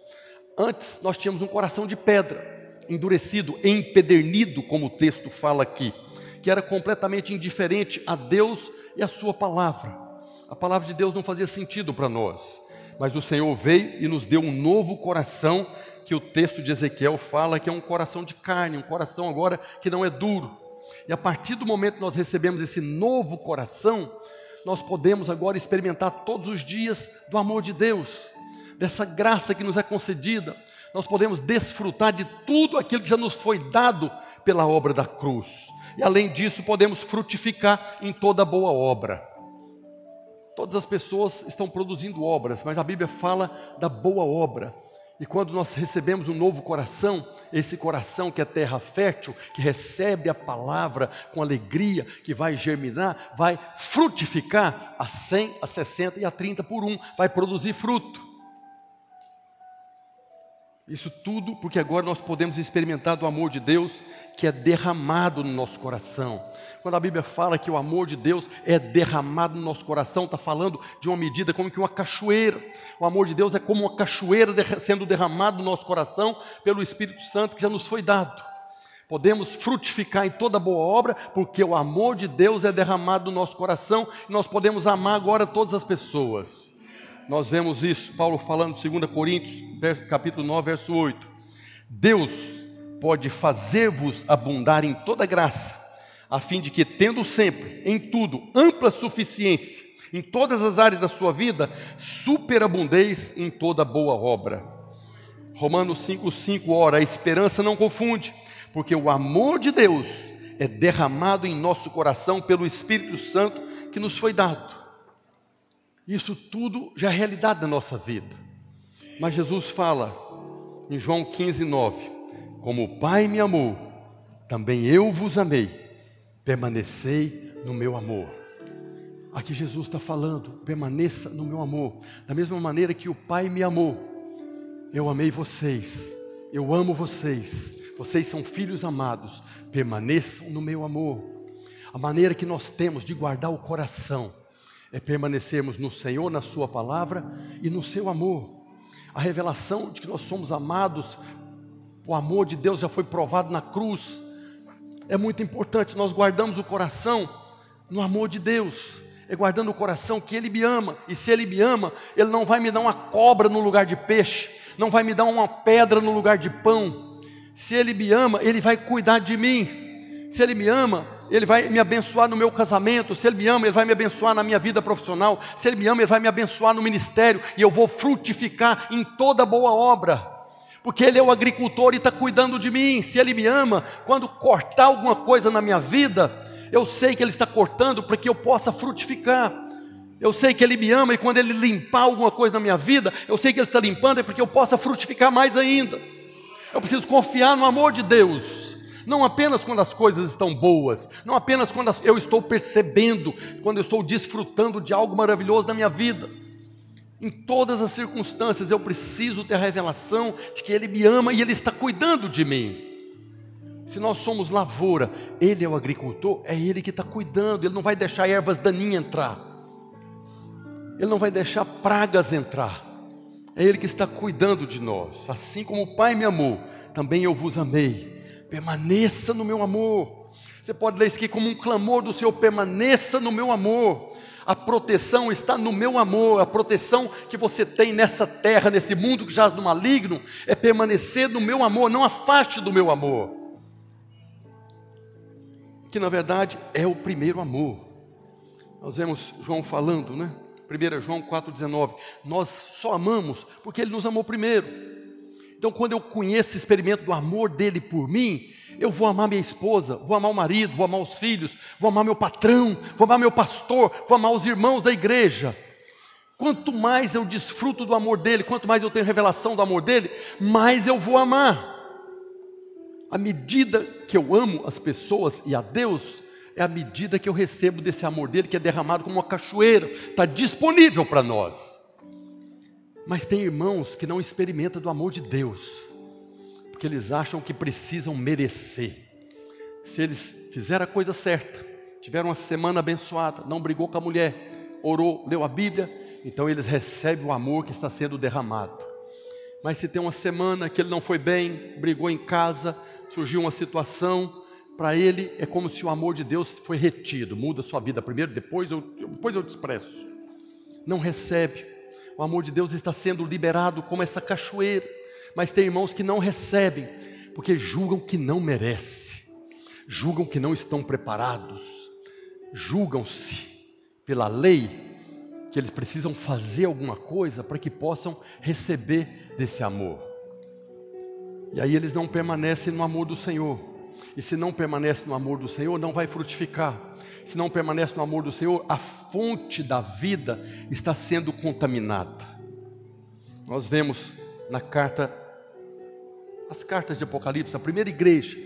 Antes nós tínhamos um coração de pedra, endurecido, empedernido, como o texto fala aqui, que era completamente indiferente a Deus e a Sua palavra. A palavra de Deus não fazia sentido para nós, mas o Senhor veio e nos deu um novo coração, que o texto de Ezequiel fala que é um coração de carne, um coração agora que não é duro. E a partir do momento que nós recebemos esse novo coração, nós podemos agora experimentar todos os dias do amor de Deus dessa graça que nos é concedida, nós podemos desfrutar de tudo aquilo que já nos foi dado pela obra da cruz. E além disso, podemos frutificar em toda boa obra. Todas as pessoas estão produzindo obras, mas a Bíblia fala da boa obra. E quando nós recebemos um novo coração, esse coração que é terra fértil, que recebe a palavra com alegria, que vai germinar, vai frutificar a 100, a 60 e a 30 por um, vai produzir fruto. Isso tudo porque agora nós podemos experimentar do amor de Deus que é derramado no nosso coração. Quando a Bíblia fala que o amor de Deus é derramado no nosso coração, está falando de uma medida como que uma cachoeira. O amor de Deus é como uma cachoeira sendo derramado no nosso coração pelo Espírito Santo que já nos foi dado. Podemos frutificar em toda boa obra, porque o amor de Deus é derramado no nosso coração e nós podemos amar agora todas as pessoas. Nós vemos isso, Paulo falando em 2 Coríntios, capítulo 9, verso 8. Deus pode fazer-vos abundar em toda graça, a fim de que, tendo sempre, em tudo, ampla suficiência, em todas as áreas da sua vida, superabundeis em toda boa obra. Romanos 5,5, ora, a esperança não confunde, porque o amor de Deus é derramado em nosso coração pelo Espírito Santo que nos foi dado. Isso tudo já é realidade da nossa vida. Mas Jesus fala em João 15, 9: Como o Pai me amou, também eu vos amei, permanecei no meu amor. Aqui Jesus está falando, permaneça no meu amor, da mesma maneira que o Pai me amou, eu amei vocês, eu amo vocês, vocês são filhos amados, permaneçam no meu amor. A maneira que nós temos de guardar o coração é permanecermos no Senhor, na Sua palavra e no seu amor. A revelação de que nós somos amados, o amor de Deus já foi provado na cruz. É muito importante, nós guardamos o coração no amor de Deus, é guardando o coração que Ele me ama, e se Ele me ama, Ele não vai me dar uma cobra no lugar de peixe, não vai me dar uma pedra no lugar de pão. Se Ele me ama, Ele vai cuidar de mim. Se Ele me ama, Ele vai me abençoar no meu casamento. Se Ele me ama, Ele vai me abençoar na minha vida profissional. Se Ele me ama, Ele vai me abençoar no ministério. E eu vou frutificar em toda boa obra. Porque Ele é o agricultor e está cuidando de mim. Se Ele me ama, quando cortar alguma coisa na minha vida, eu sei que Ele está cortando para que eu possa frutificar. Eu sei que Ele me ama e quando Ele limpar alguma coisa na minha vida, eu sei que Ele está limpando é porque eu possa frutificar mais ainda. Eu preciso confiar no amor de Deus, não apenas quando as coisas estão boas, não apenas quando eu estou percebendo, quando eu estou desfrutando de algo maravilhoso na minha vida. Em todas as circunstâncias eu preciso ter a revelação de que Ele me ama e Ele está cuidando de mim. Se nós somos lavoura, Ele é o agricultor, é Ele que está cuidando, Ele não vai deixar ervas daninhas entrar. Ele não vai deixar pragas entrar. É Ele que está cuidando de nós. Assim como o Pai me amou, também eu vos amei. Permaneça no meu amor. Você pode ler isso aqui como um clamor do Senhor: permaneça no meu amor. A proteção está no meu amor. A proteção que você tem nessa terra, nesse mundo que jaz no maligno, é permanecer no meu amor. Não afaste do meu amor. Que na verdade é o primeiro amor. Nós vemos João falando, né? 1 João 4,19. Nós só amamos porque Ele nos amou primeiro. Então, quando eu conheço experimento do amor dele por mim, eu vou amar minha esposa, vou amar o marido, vou amar os filhos, vou amar meu patrão, vou amar meu pastor, vou amar os irmãos da igreja. Quanto mais eu desfruto do amor dele, quanto mais eu tenho revelação do amor dele, mais eu vou amar. À medida que eu amo as pessoas e a Deus, é a medida que eu recebo desse amor dele, que é derramado como uma cachoeira, está disponível para nós. Mas tem irmãos que não experimentam do amor de Deus, porque eles acham que precisam merecer. Se eles fizeram a coisa certa, tiveram uma semana abençoada, não brigou com a mulher, orou, leu a Bíblia, então eles recebem o amor que está sendo derramado. Mas se tem uma semana que ele não foi bem, brigou em casa, surgiu uma situação, para ele é como se o amor de Deus foi retido, muda sua vida primeiro, depois eu, depois eu te expresso. Não recebe, o amor de Deus está sendo liberado como essa cachoeira, mas tem irmãos que não recebem, porque julgam que não merece, julgam que não estão preparados, julgam-se pela lei que eles precisam fazer alguma coisa para que possam receber desse amor. E aí eles não permanecem no amor do Senhor. E se não permanece no amor do Senhor, não vai frutificar. Se não permanece no amor do Senhor, a fonte da vida está sendo contaminada. Nós vemos na carta, as cartas de Apocalipse, a primeira igreja,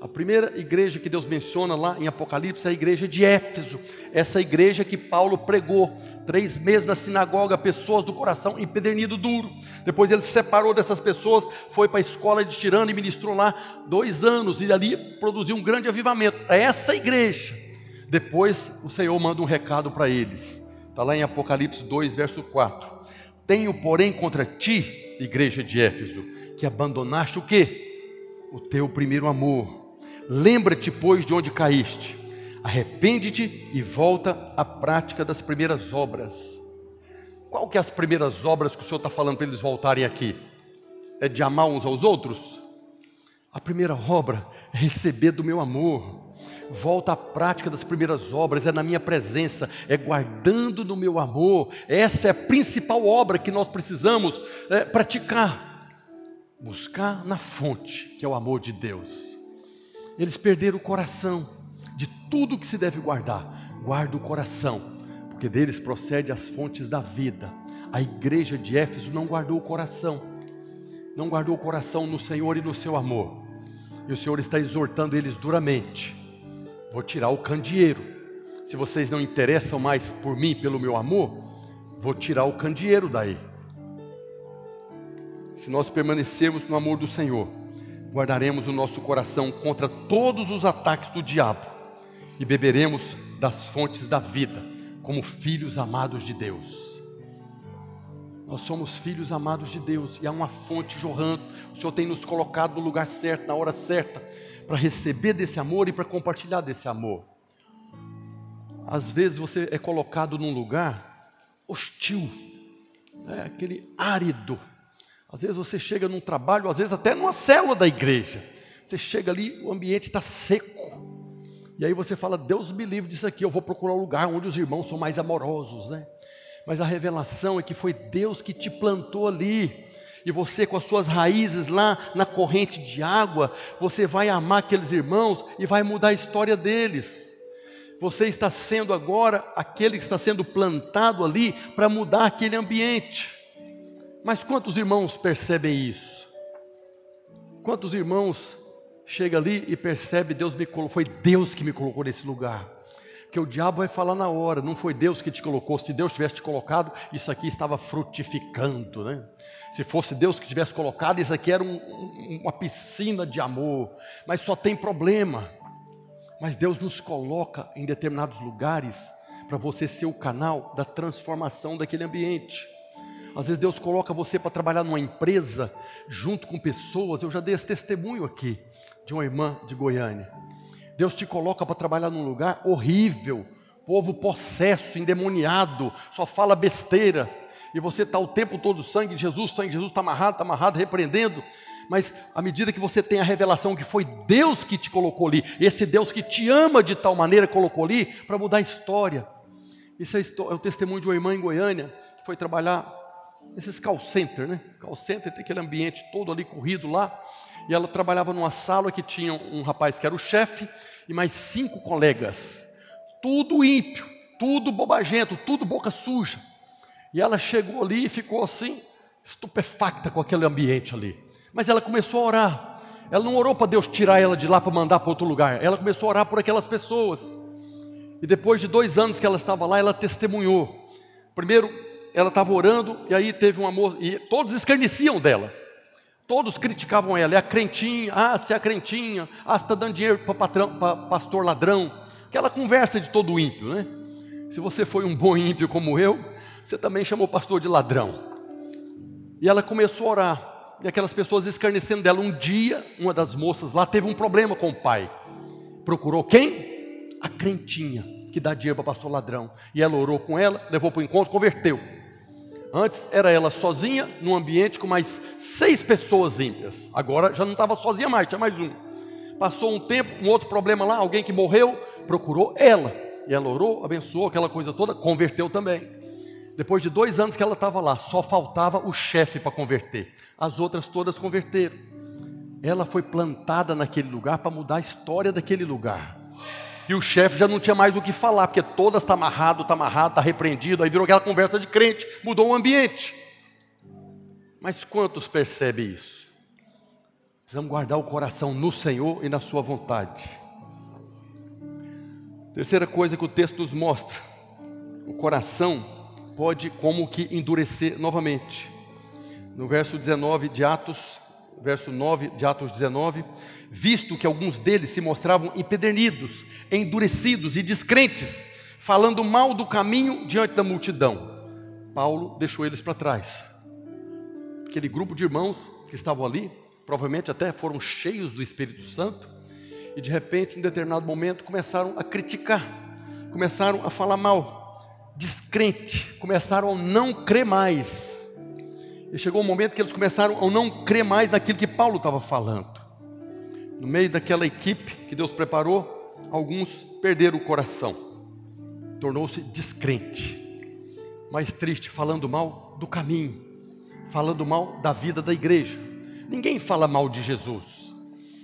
a primeira igreja que Deus menciona lá em Apocalipse é a igreja de Éfeso, essa igreja que Paulo pregou três meses na sinagoga, pessoas do coração empedernido duro. Depois ele se separou dessas pessoas, foi para a escola de Tirano e ministrou lá dois anos, e ali produziu um grande avivamento. É essa igreja. Depois o Senhor manda um recado para eles, está lá em Apocalipse 2, verso 4. Tenho, porém, contra ti, igreja de Éfeso, que abandonaste o que? O teu primeiro amor. Lembra-te, pois, de onde caíste Arrepende-te e volta à prática das primeiras obras. Qual que é as primeiras obras que o Senhor está falando para eles voltarem aqui? É de amar uns aos outros? A primeira obra é receber do meu amor. Volta à prática das primeiras obras, é na minha presença, é guardando no meu amor. Essa é a principal obra que nós precisamos é, praticar. Buscar na fonte, que é o amor de Deus. Eles perderam o coração de tudo que se deve guardar, guarda o coração, porque deles procede as fontes da vida. A igreja de Éfeso não guardou o coração, não guardou o coração no Senhor e no seu amor. E o Senhor está exortando eles duramente. Vou tirar o candeeiro. Se vocês não interessam mais por mim, pelo meu amor, vou tirar o candeeiro daí. Se nós permanecermos no amor do Senhor, guardaremos o nosso coração contra todos os ataques do diabo e beberemos das fontes da vida, como filhos amados de Deus. Nós somos filhos amados de Deus e há uma fonte jorrando. O Senhor tem nos colocado no lugar certo, na hora certa, para receber desse amor e para compartilhar desse amor. Às vezes você é colocado num lugar hostil, né? aquele árido. Às vezes você chega num trabalho, às vezes até numa célula da igreja. Você chega ali, o ambiente está seco. E aí você fala, Deus me livre disso aqui, eu vou procurar um lugar onde os irmãos são mais amorosos, né? Mas a revelação é que foi Deus que te plantou ali. E você, com as suas raízes lá na corrente de água, você vai amar aqueles irmãos e vai mudar a história deles. Você está sendo agora aquele que está sendo plantado ali para mudar aquele ambiente. Mas quantos irmãos percebem isso? Quantos irmãos chega ali e percebe Deus me colocou, foi Deus que me colocou nesse lugar? Que o diabo vai falar na hora, não foi Deus que te colocou. Se Deus tivesse te colocado, isso aqui estava frutificando, né? Se fosse Deus que tivesse colocado, isso aqui era um, uma piscina de amor. Mas só tem problema. Mas Deus nos coloca em determinados lugares para você ser o canal da transformação daquele ambiente. Às vezes Deus coloca você para trabalhar numa empresa, junto com pessoas. Eu já dei esse testemunho aqui, de uma irmã de Goiânia. Deus te coloca para trabalhar num lugar horrível, povo possesso, endemoniado, só fala besteira. E você está o tempo todo, sangue de Jesus, sangue de Jesus, está amarrado, está amarrado, repreendendo mas à medida que você tem a revelação que foi Deus que te colocou ali, esse Deus que te ama de tal maneira colocou ali para mudar a história. Isso é, é o testemunho de uma irmã em Goiânia que foi trabalhar nesses call center, né? Call center tem aquele ambiente todo ali corrido lá. E ela trabalhava numa sala que tinha um rapaz que era o chefe e mais cinco colegas. Tudo ímpio, tudo bobagento, tudo boca suja. E ela chegou ali e ficou assim, estupefacta com aquele ambiente ali. Mas ela começou a orar. Ela não orou para Deus tirar ela de lá para mandar para outro lugar. Ela começou a orar por aquelas pessoas. E depois de dois anos que ela estava lá, ela testemunhou. Primeiro, ela estava orando e aí teve um amor e todos escarneciam dela. Todos criticavam ela. É a crentinha. Ah, se é a crentinha. Ah, você está dando dinheiro para pastor ladrão. Aquela conversa de todo ímpio, né? Se você foi um bom ímpio como eu, você também chamou o pastor de ladrão. E ela começou a orar e aquelas pessoas escarnecendo dela. Um dia, uma das moças lá teve um problema com o pai. Procurou quem? A crentinha, que dá dinheiro para pastor ladrão. E ela orou com ela, levou para o encontro, converteu. Antes era ela sozinha, num ambiente com mais seis pessoas ímpias. Agora já não estava sozinha mais, tinha mais um. Passou um tempo, um outro problema lá, alguém que morreu, procurou ela. E ela orou, abençoou aquela coisa toda, converteu também. Depois de dois anos que ela estava lá, só faltava o chefe para converter. As outras todas converteram. Ela foi plantada naquele lugar para mudar a história daquele lugar. E o chefe já não tinha mais o que falar, porque todas está amarrado, está amarrado, está repreendido. Aí virou aquela conversa de crente, mudou o ambiente. Mas quantos percebem isso? Precisamos guardar o coração no Senhor e na Sua vontade. Terceira coisa que o texto nos mostra: o coração pode como que endurecer novamente. No verso 19 de Atos, verso 9 de Atos 19, visto que alguns deles se mostravam empedernidos, endurecidos e descrentes, falando mal do caminho diante da multidão. Paulo deixou eles para trás. Aquele grupo de irmãos que estavam ali, provavelmente até foram cheios do Espírito Santo, e de repente, em determinado momento, começaram a criticar, começaram a falar mal descrente, começaram a não crer mais. E chegou um momento que eles começaram a não crer mais naquilo que Paulo estava falando. No meio daquela equipe que Deus preparou, alguns perderam o coração, tornou-se descrente, mais triste, falando mal do caminho, falando mal da vida da igreja. Ninguém fala mal de Jesus.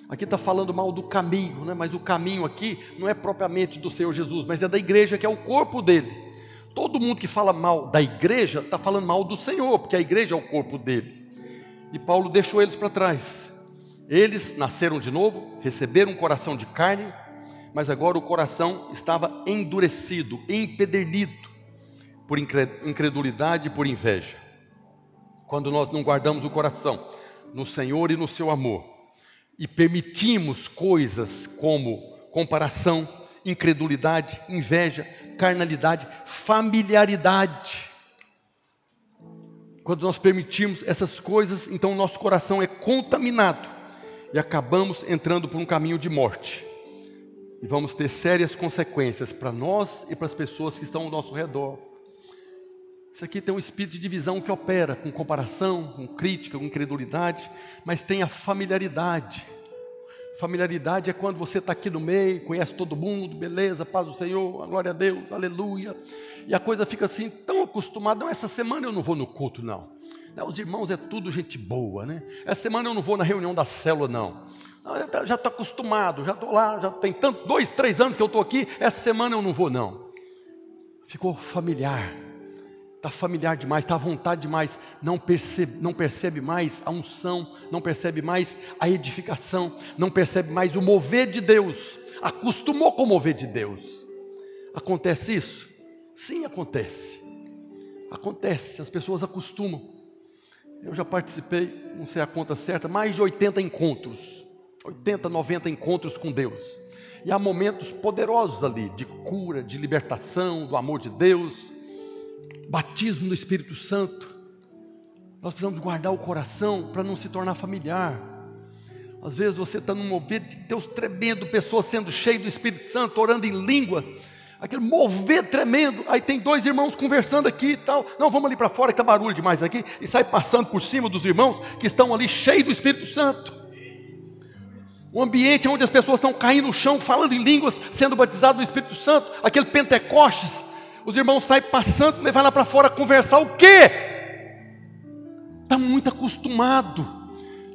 Aqui está falando mal do caminho, né? mas o caminho aqui não é propriamente do Senhor Jesus, mas é da igreja que é o corpo dele. Todo mundo que fala mal da igreja está falando mal do Senhor, porque a igreja é o corpo dele. E Paulo deixou eles para trás. Eles nasceram de novo, receberam um coração de carne, mas agora o coração estava endurecido, empedernido por incredulidade e por inveja. Quando nós não guardamos o coração no Senhor e no seu amor, e permitimos coisas como comparação, incredulidade, inveja, carnalidade, familiaridade. Quando nós permitimos essas coisas, então o nosso coração é contaminado e acabamos entrando por um caminho de morte. E vamos ter sérias consequências para nós e para as pessoas que estão ao nosso redor. Isso aqui tem um espírito de divisão que opera com comparação, com crítica, com incredulidade, mas tem a familiaridade. Familiaridade é quando você está aqui no meio, conhece todo mundo, beleza, paz do Senhor, glória a Deus, aleluia. E a coisa fica assim, tão acostumada, não, essa semana eu não vou no culto, não. não os irmãos é tudo gente boa, né? Essa semana eu não vou na reunião da célula, não. Já estou acostumado, já estou lá, já tem tanto, dois, três anos que eu estou aqui, essa semana eu não vou, não. Ficou familiar está familiar demais, está à vontade demais, não percebe, não percebe mais a unção, não percebe mais a edificação, não percebe mais o mover de Deus, acostumou com o mover de Deus. Acontece isso? Sim, acontece. Acontece, as pessoas acostumam. Eu já participei, não sei a conta certa, mais de 80 encontros, 80, 90 encontros com Deus. E há momentos poderosos ali, de cura, de libertação, do amor de Deus batismo no Espírito Santo. Nós precisamos guardar o coração para não se tornar familiar. Às vezes você está num mover de Deus tremendo, pessoas sendo cheias do Espírito Santo, orando em língua, aquele mover tremendo. Aí tem dois irmãos conversando aqui e tal. Não, vamos ali para fora que está barulho demais aqui. E sai passando por cima dos irmãos que estão ali cheios do Espírito Santo. Um ambiente onde as pessoas estão caindo no chão, falando em línguas, sendo batizadas no Espírito Santo, aquele Pentecostes, os irmãos saem passando, vai lá para fora conversar o quê? Está muito acostumado,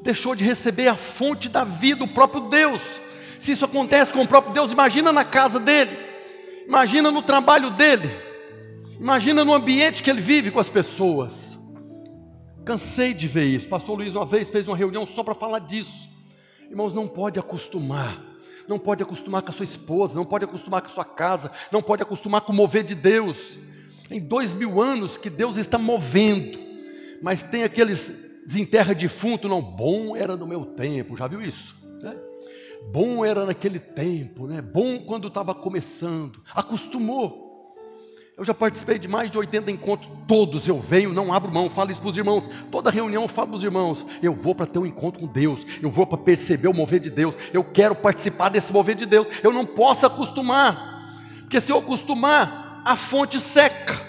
deixou de receber a fonte da vida, o próprio Deus. Se isso acontece com o próprio Deus, imagina na casa dele, imagina no trabalho dele, imagina no ambiente que ele vive com as pessoas. Cansei de ver isso. Pastor Luiz uma vez fez uma reunião só para falar disso. Irmãos, não pode acostumar não pode acostumar com a sua esposa, não pode acostumar com a sua casa, não pode acostumar com o mover de Deus. Em dois mil anos que Deus está movendo, mas tem aqueles desenterra defunto, não, bom era no meu tempo, já viu isso? Né? Bom era naquele tempo, né? bom quando estava começando, acostumou. Eu já participei de mais de 80 encontros, todos eu venho, não abro mão, falo isso para os irmãos. Toda reunião eu falo para os irmãos: eu vou para ter um encontro com Deus, eu vou para perceber o mover de Deus, eu quero participar desse mover de Deus. Eu não posso acostumar, porque se eu acostumar, a fonte seca,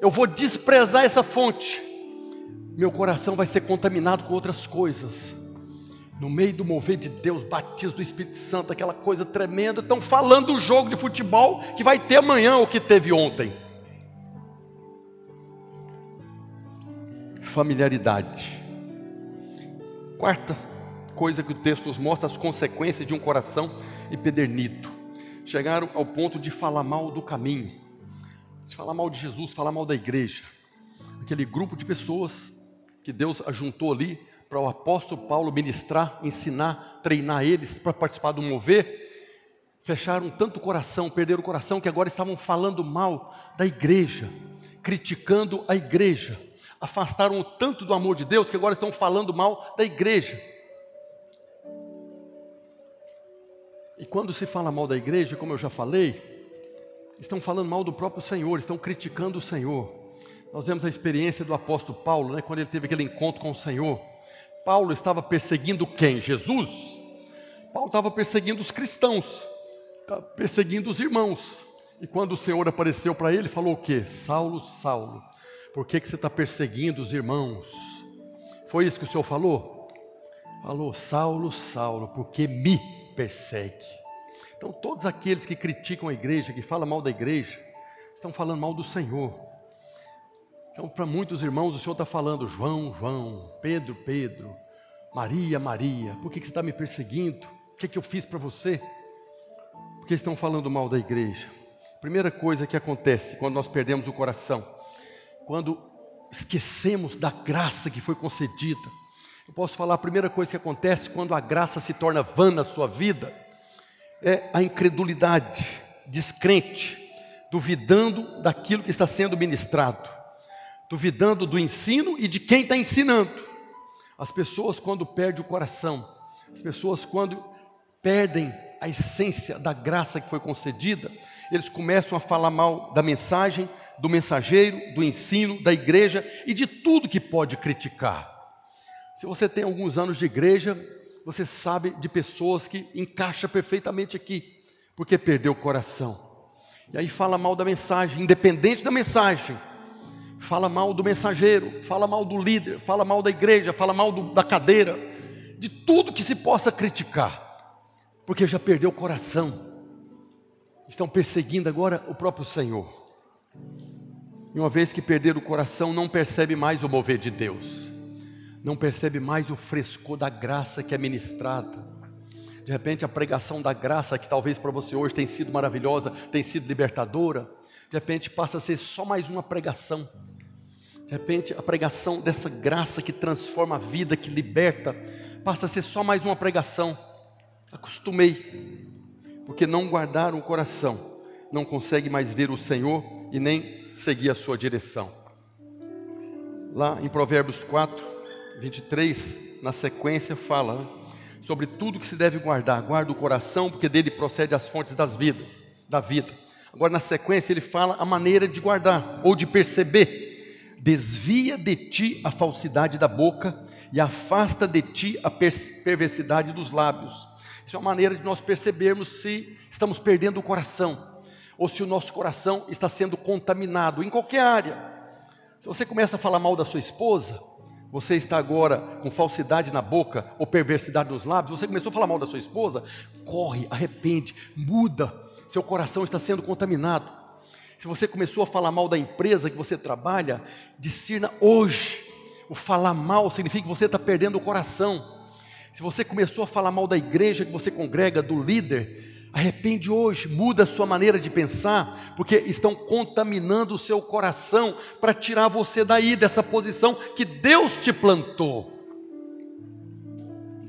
eu vou desprezar essa fonte, meu coração vai ser contaminado com outras coisas. No meio do mover de Deus, batismo do Espírito Santo, aquela coisa tremenda, estão falando do jogo de futebol que vai ter amanhã ou que teve ontem. Familiaridade. Quarta coisa que o texto nos mostra, as consequências de um coração empedernido. Chegaram ao ponto de falar mal do caminho, de falar mal de Jesus, falar mal da igreja. Aquele grupo de pessoas que Deus ajuntou ali para o apóstolo Paulo ministrar, ensinar, treinar eles para participar do mover, fecharam tanto o coração, perderam o coração, que agora estavam falando mal da igreja, criticando a igreja, afastaram tanto do amor de Deus que agora estão falando mal da igreja. E quando se fala mal da igreja, como eu já falei, estão falando mal do próprio Senhor, estão criticando o Senhor. Nós vemos a experiência do apóstolo Paulo, né, quando ele teve aquele encontro com o Senhor. Paulo estava perseguindo quem? Jesus? Paulo estava perseguindo os cristãos, estava perseguindo os irmãos. E quando o Senhor apareceu para ele, falou o quê? Saulo, Saulo, por que, que você está perseguindo os irmãos? Foi isso que o Senhor falou? Falou, Saulo, Saulo, porque me persegue. Então, todos aqueles que criticam a igreja, que falam mal da igreja, estão falando mal do Senhor. Então, para muitos irmãos, o Senhor está falando, João, João, Pedro, Pedro, Maria, Maria, por que, que você está me perseguindo? O que, que eu fiz para você? Porque estão falando mal da igreja. Primeira coisa que acontece quando nós perdemos o coração, quando esquecemos da graça que foi concedida. Eu posso falar, a primeira coisa que acontece quando a graça se torna vã na sua vida, é a incredulidade, descrente, duvidando daquilo que está sendo ministrado duvidando do ensino e de quem está ensinando. As pessoas, quando perdem o coração, as pessoas, quando perdem a essência da graça que foi concedida, eles começam a falar mal da mensagem, do mensageiro, do ensino, da igreja e de tudo que pode criticar. Se você tem alguns anos de igreja, você sabe de pessoas que encaixa perfeitamente aqui, porque perdeu o coração. E aí fala mal da mensagem, independente da mensagem. Fala mal do mensageiro, fala mal do líder, fala mal da igreja, fala mal do, da cadeira, de tudo que se possa criticar, porque já perdeu o coração. Estão perseguindo agora o próprio Senhor. E uma vez que perder o coração, não percebe mais o mover de Deus, não percebe mais o frescor da graça que é ministrada de repente a pregação da graça, que talvez para você hoje tem sido maravilhosa, tem sido libertadora, de repente passa a ser só mais uma pregação. De repente a pregação dessa graça que transforma a vida, que liberta, passa a ser só mais uma pregação. Acostumei, porque não guardaram o coração, não consegue mais ver o Senhor e nem seguir a sua direção. Lá em Provérbios 4, 23, na sequência fala, né? sobre tudo que se deve guardar. Guarda o coração, porque dele procede as fontes das vidas, da vida. Agora, na sequência, ele fala a maneira de guardar ou de perceber. Desvia de ti a falsidade da boca e afasta de ti a perversidade dos lábios. Isso é uma maneira de nós percebermos se estamos perdendo o coração ou se o nosso coração está sendo contaminado em qualquer área. Se você começa a falar mal da sua esposa, você está agora com falsidade na boca ou perversidade nos lábios, você começou a falar mal da sua esposa, corre, arrepende, muda, seu coração está sendo contaminado. Se você começou a falar mal da empresa que você trabalha, discirna hoje. O falar mal significa que você está perdendo o coração. Se você começou a falar mal da igreja que você congrega, do líder, Arrepende hoje, muda a sua maneira de pensar, porque estão contaminando o seu coração para tirar você daí, dessa posição que Deus te plantou.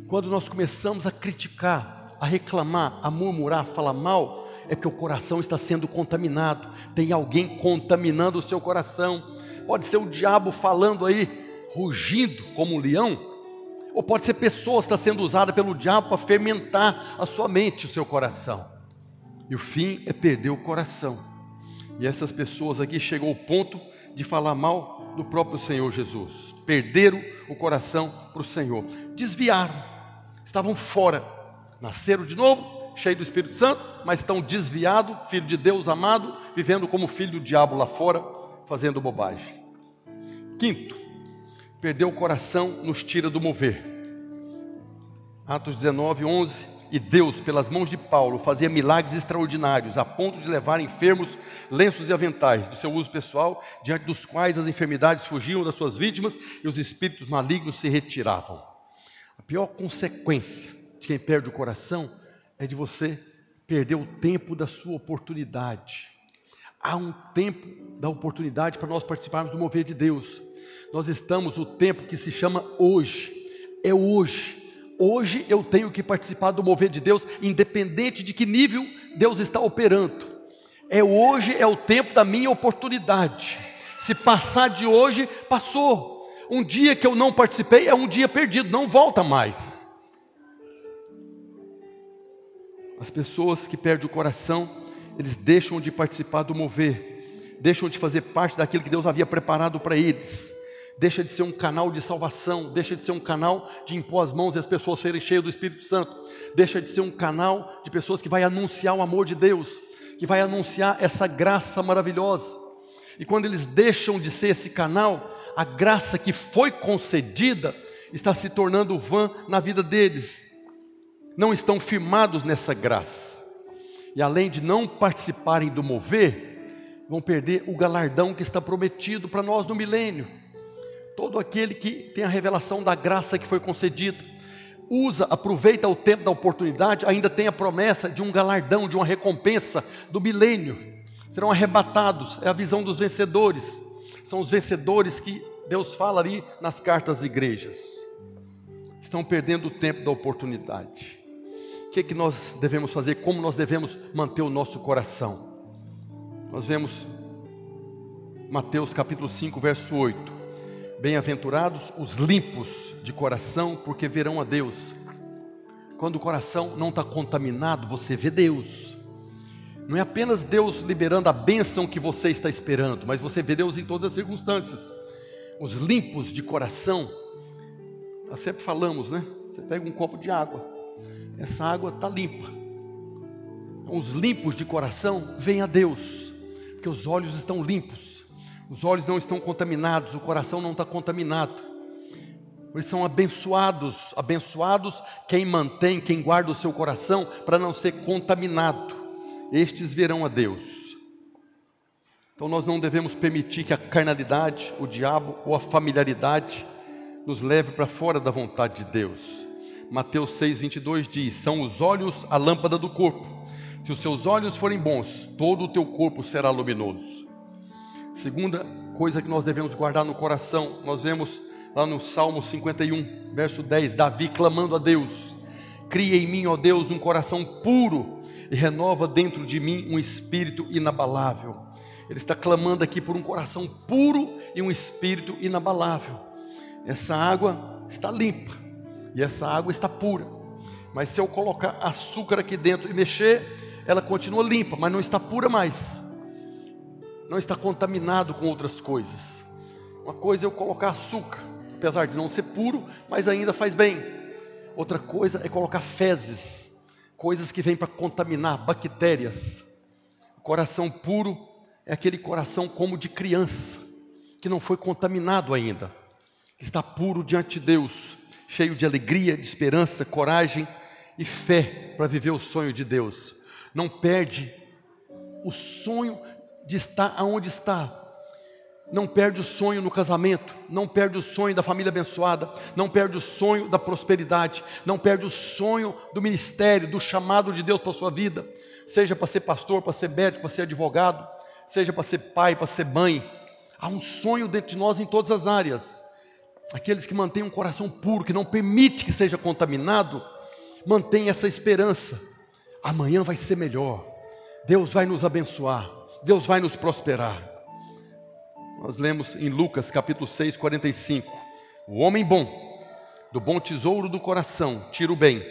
Quando nós começamos a criticar, a reclamar, a murmurar, a falar mal, é que o coração está sendo contaminado. Tem alguém contaminando o seu coração. Pode ser o diabo falando aí, rugindo como um leão, ou pode ser pessoas está sendo usada pelo diabo para fermentar a sua mente, o seu coração. E o fim é perder o coração. E essas pessoas aqui chegou ao ponto de falar mal do próprio Senhor Jesus. Perderam o coração para o Senhor. Desviaram. Estavam fora. Nasceram de novo, cheio do Espírito Santo, mas estão desviados, filho de Deus amado, vivendo como filho do diabo lá fora, fazendo bobagem. Quinto, perder o coração nos tira do mover. Atos 19, 11. E Deus, pelas mãos de Paulo, fazia milagres extraordinários, a ponto de levar enfermos lenços e aventais do seu uso pessoal, diante dos quais as enfermidades fugiam das suas vítimas e os espíritos malignos se retiravam. A pior consequência de quem perde o coração é de você perder o tempo da sua oportunidade. Há um tempo da oportunidade para nós participarmos do mover de Deus. Nós estamos o tempo que se chama hoje. É hoje. Hoje eu tenho que participar do mover de Deus, independente de que nível Deus está operando. É hoje, é o tempo da minha oportunidade. Se passar de hoje, passou. Um dia que eu não participei é um dia perdido, não volta mais. As pessoas que perdem o coração, eles deixam de participar do mover, deixam de fazer parte daquilo que Deus havia preparado para eles deixa de ser um canal de salvação, deixa de ser um canal de impor as mãos e as pessoas serem cheias do Espírito Santo, deixa de ser um canal de pessoas que vai anunciar o amor de Deus, que vai anunciar essa graça maravilhosa. E quando eles deixam de ser esse canal, a graça que foi concedida está se tornando vã na vida deles. Não estão firmados nessa graça. E além de não participarem do mover, vão perder o galardão que está prometido para nós no milênio todo aquele que tem a revelação da graça que foi concedida, usa, aproveita o tempo da oportunidade, ainda tem a promessa de um galardão, de uma recompensa do milênio. Serão arrebatados, é a visão dos vencedores. São os vencedores que Deus fala ali nas cartas às igrejas. Estão perdendo o tempo da oportunidade. O que, é que nós devemos fazer? Como nós devemos manter o nosso coração? Nós vemos Mateus capítulo 5, verso 8. Bem-aventurados os limpos de coração, porque verão a Deus. quando o coração não está contaminado, você vê Deus. Não é apenas Deus liberando a bênção que você está esperando, mas você vê Deus em todas as circunstâncias. Os limpos de coração, nós sempre falamos, né? Você pega um copo de água, essa água está limpa. Os limpos de coração vêm a Deus, porque os olhos estão limpos, os olhos não estão contaminados, o coração não está contaminado. Eles são abençoados, abençoados quem mantém, quem guarda o seu coração para não ser contaminado. Estes verão a Deus. Então nós não devemos permitir que a carnalidade, o diabo ou a familiaridade nos leve para fora da vontade de Deus. Mateus 6:22 diz: "São os olhos a lâmpada do corpo. Se os seus olhos forem bons, todo o teu corpo será luminoso." Segunda coisa que nós devemos guardar no coração, nós vemos lá no Salmo 51, verso 10, Davi clamando a Deus: Cria em mim, ó Deus, um coração puro e renova dentro de mim um espírito inabalável. Ele está clamando aqui por um coração puro e um espírito inabalável. Essa água está limpa e essa água está pura. Mas se eu colocar açúcar aqui dentro e mexer, ela continua limpa, mas não está pura mais. Não está contaminado com outras coisas. Uma coisa é eu colocar açúcar, apesar de não ser puro, mas ainda faz bem. Outra coisa é colocar fezes, coisas que vêm para contaminar, bactérias. O coração puro é aquele coração como de criança, que não foi contaminado ainda, que está puro diante de Deus, cheio de alegria, de esperança, coragem e fé para viver o sonho de Deus. Não perde o sonho de estar aonde está, não perde o sonho no casamento, não perde o sonho da família abençoada, não perde o sonho da prosperidade, não perde o sonho do ministério, do chamado de Deus para a sua vida, seja para ser pastor, para ser médico, para ser advogado, seja para ser pai, para ser mãe. Há um sonho dentro de nós em todas as áreas. Aqueles que mantêm um coração puro, que não permite que seja contaminado, mantém essa esperança. Amanhã vai ser melhor. Deus vai nos abençoar. Deus vai nos prosperar. Nós lemos em Lucas capítulo 6, 45. O homem bom, do bom tesouro do coração, tira o bem,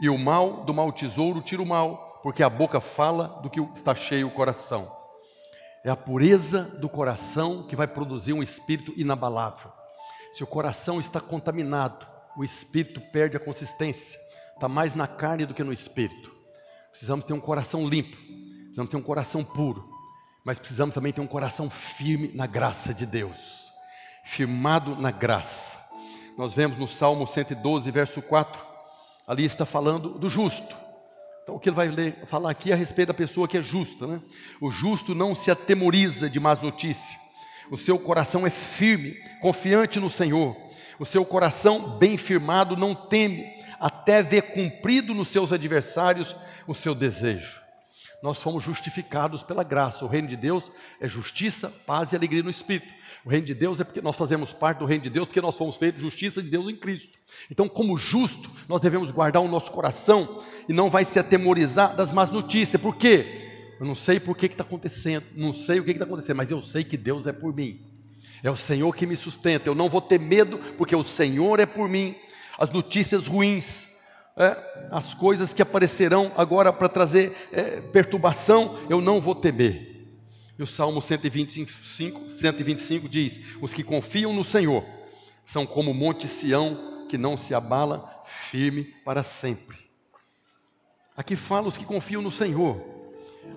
e o mal do mau tesouro tira o mal, porque a boca fala do que está cheio o coração. É a pureza do coração que vai produzir um espírito inabalável. Se o coração está contaminado, o espírito perde a consistência, está mais na carne do que no espírito. Precisamos ter um coração limpo, precisamos ter um coração puro mas precisamos também ter um coração firme na graça de Deus, firmado na graça. Nós vemos no Salmo 112, verso 4, ali está falando do justo. Então, o que ele vai ler, falar aqui é a respeito da pessoa que é justa, né? O justo não se atemoriza de más notícias, o seu coração é firme, confiante no Senhor, o seu coração bem firmado não teme, até ver cumprido nos seus adversários o seu desejo nós somos justificados pela graça. O reino de Deus é justiça, paz e alegria no Espírito. O reino de Deus é porque nós fazemos parte do reino de Deus, porque nós fomos feitos justiça de Deus em Cristo. Então, como justo, nós devemos guardar o nosso coração e não vai se atemorizar das más notícias. Por quê? Eu não sei por que está acontecendo, não sei o que está acontecendo, mas eu sei que Deus é por mim. É o Senhor que me sustenta. Eu não vou ter medo, porque o Senhor é por mim. As notícias ruins, é, as coisas que aparecerão agora para trazer é, perturbação, eu não vou temer. E o Salmo 125, 125 diz: Os que confiam no Senhor são como o monte Sião, que não se abala, firme para sempre. Aqui fala os que confiam no Senhor.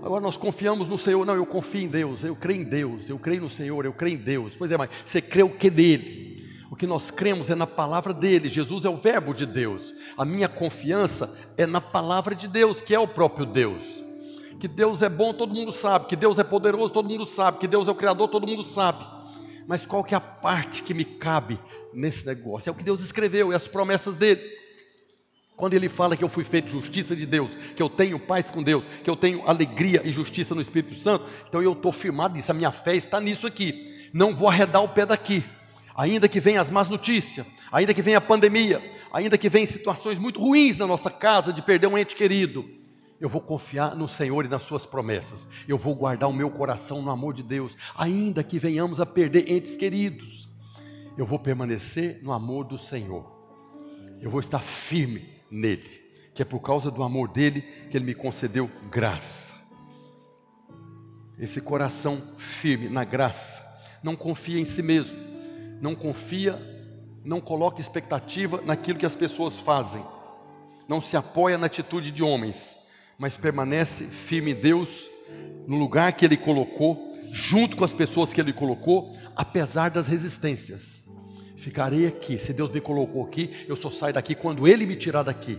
Agora nós confiamos no Senhor, não, eu confio em Deus, eu creio em Deus, eu creio no Senhor, eu creio em Deus. Pois é, mas você crê o que dele? O que nós cremos é na palavra dele. Jesus é o Verbo de Deus. A minha confiança é na palavra de Deus, que é o próprio Deus. Que Deus é bom, todo mundo sabe. Que Deus é poderoso, todo mundo sabe. Que Deus é o Criador, todo mundo sabe. Mas qual que é a parte que me cabe nesse negócio? É o que Deus escreveu, é as promessas dele. Quando ele fala que eu fui feito justiça de Deus, que eu tenho paz com Deus, que eu tenho alegria e justiça no Espírito Santo, então eu estou firmado nisso, a minha fé está nisso aqui. Não vou arredar o pé daqui ainda que venham as más notícias, ainda que venha a pandemia, ainda que venham situações muito ruins na nossa casa de perder um ente querido, eu vou confiar no Senhor e nas suas promessas. Eu vou guardar o meu coração no amor de Deus, ainda que venhamos a perder entes queridos. Eu vou permanecer no amor do Senhor. Eu vou estar firme nele. que é por causa do amor dele que ele me concedeu graça. Esse coração firme na graça, não confia em si mesmo, não confia, não coloca expectativa naquilo que as pessoas fazem, não se apoia na atitude de homens, mas permanece firme em Deus, no lugar que Ele colocou, junto com as pessoas que Ele colocou, apesar das resistências. Ficarei aqui, se Deus me colocou aqui, eu só saio daqui quando Ele me tirar daqui.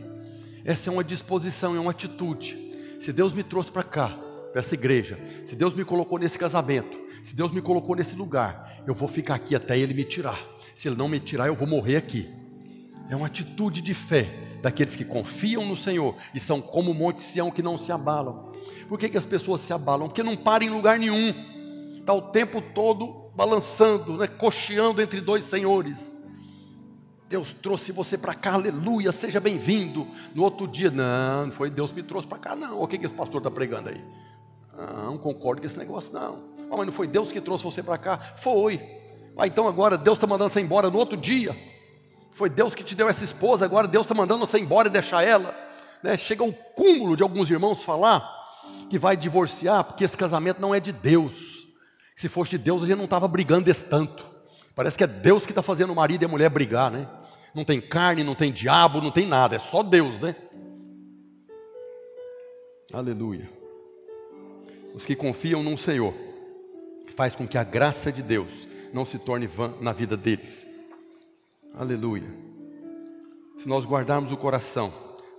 Essa é uma disposição, é uma atitude. Se Deus me trouxe para cá, para essa igreja, se Deus me colocou nesse casamento, se Deus me colocou nesse lugar, eu vou ficar aqui até Ele me tirar. Se Ele não me tirar, eu vou morrer aqui. É uma atitude de fé daqueles que confiam no Senhor e são como o Monte Sião que não se abalam. Por que, que as pessoas se abalam? Porque não param em lugar nenhum, está o tempo todo balançando, né, cocheando entre dois senhores. Deus trouxe você para cá, aleluia, seja bem-vindo. No outro dia, não, não foi Deus que me trouxe para cá, não. O que, que esse pastor está pregando aí? Não, concordo com esse negócio, não. Oh, mas não foi Deus que trouxe você para cá? Foi. Ah, então agora Deus está mandando você embora no outro dia. Foi Deus que te deu essa esposa, agora Deus está mandando você embora e deixar ela. Né? Chega o cúmulo de alguns irmãos falar que vai divorciar porque esse casamento não é de Deus. Se fosse de Deus, a gente não estava brigando desse tanto. Parece que é Deus que está fazendo o marido e a mulher brigar, né? Não tem carne, não tem diabo, não tem nada, é só Deus, né? Aleluia. Os que confiam no Senhor, faz com que a graça de Deus não se torne vã na vida deles. Aleluia. Se nós guardarmos o coração,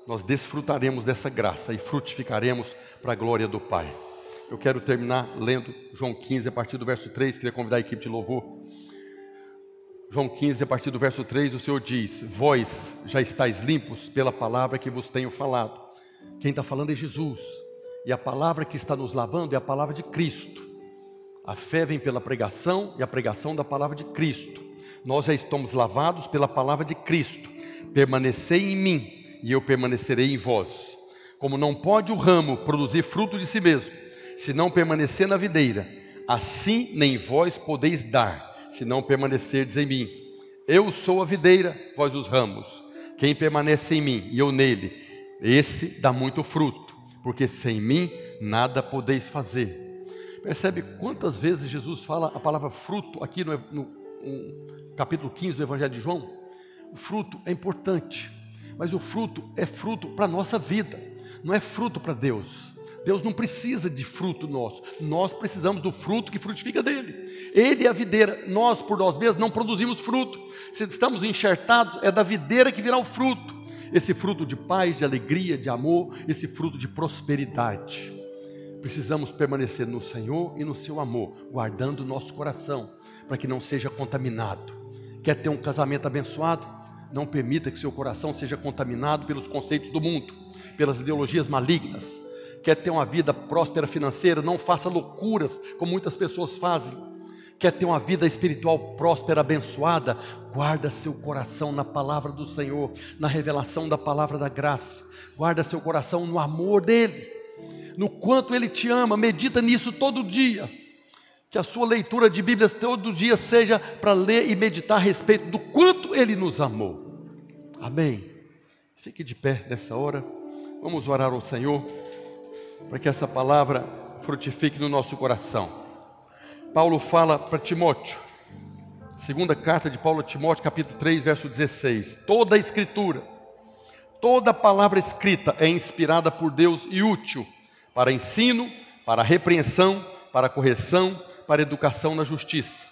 nós desfrutaremos dessa graça e frutificaremos para a glória do Pai. Eu quero terminar lendo João 15, a partir do verso 3, queria convidar a equipe de louvor. João 15, a partir do verso 3, o Senhor diz: Vós já estáis limpos pela palavra que vos tenho falado. Quem está falando é Jesus, e a palavra que está nos lavando é a palavra de Cristo. A fé vem pela pregação e a pregação da palavra de Cristo nós já estamos lavados pela palavra de Cristo. Permanecei em mim e eu permanecerei em vós. Como não pode o ramo produzir fruto de si mesmo, se não permanecer na videira, assim nem vós podeis dar, se não permanecerdes em mim. Eu sou a videira, vós os ramos. Quem permanece em mim e eu nele, esse dá muito fruto, porque sem mim nada podeis fazer. Percebe quantas vezes Jesus fala a palavra fruto aqui no, no, no capítulo 15 do Evangelho de João? O fruto é importante, mas o fruto é fruto para a nossa vida, não é fruto para Deus. Deus não precisa de fruto nosso, nós precisamos do fruto que frutifica dele. Ele é a videira, nós por nós mesmos não produzimos fruto. Se estamos enxertados, é da videira que virá o fruto. Esse fruto de paz, de alegria, de amor, esse fruto de prosperidade. Precisamos permanecer no Senhor e no seu amor, guardando o nosso coração, para que não seja contaminado. Quer ter um casamento abençoado? Não permita que seu coração seja contaminado pelos conceitos do mundo, pelas ideologias malignas. Quer ter uma vida próspera financeira? Não faça loucuras como muitas pessoas fazem. Quer ter uma vida espiritual próspera, abençoada? Guarda seu coração na palavra do Senhor, na revelação da palavra da graça. Guarda seu coração no amor dele no quanto Ele te ama, medita nisso todo dia. Que a sua leitura de Bíblia todo dia seja para ler e meditar a respeito do quanto Ele nos amou. Amém. Fique de pé nessa hora. Vamos orar ao Senhor para que essa palavra frutifique no nosso coração. Paulo fala para Timóteo, segunda carta de Paulo a Timóteo, capítulo 3, verso 16: toda a escritura, toda palavra escrita é inspirada por Deus e útil para ensino, para repreensão, para correção, para educação na justiça,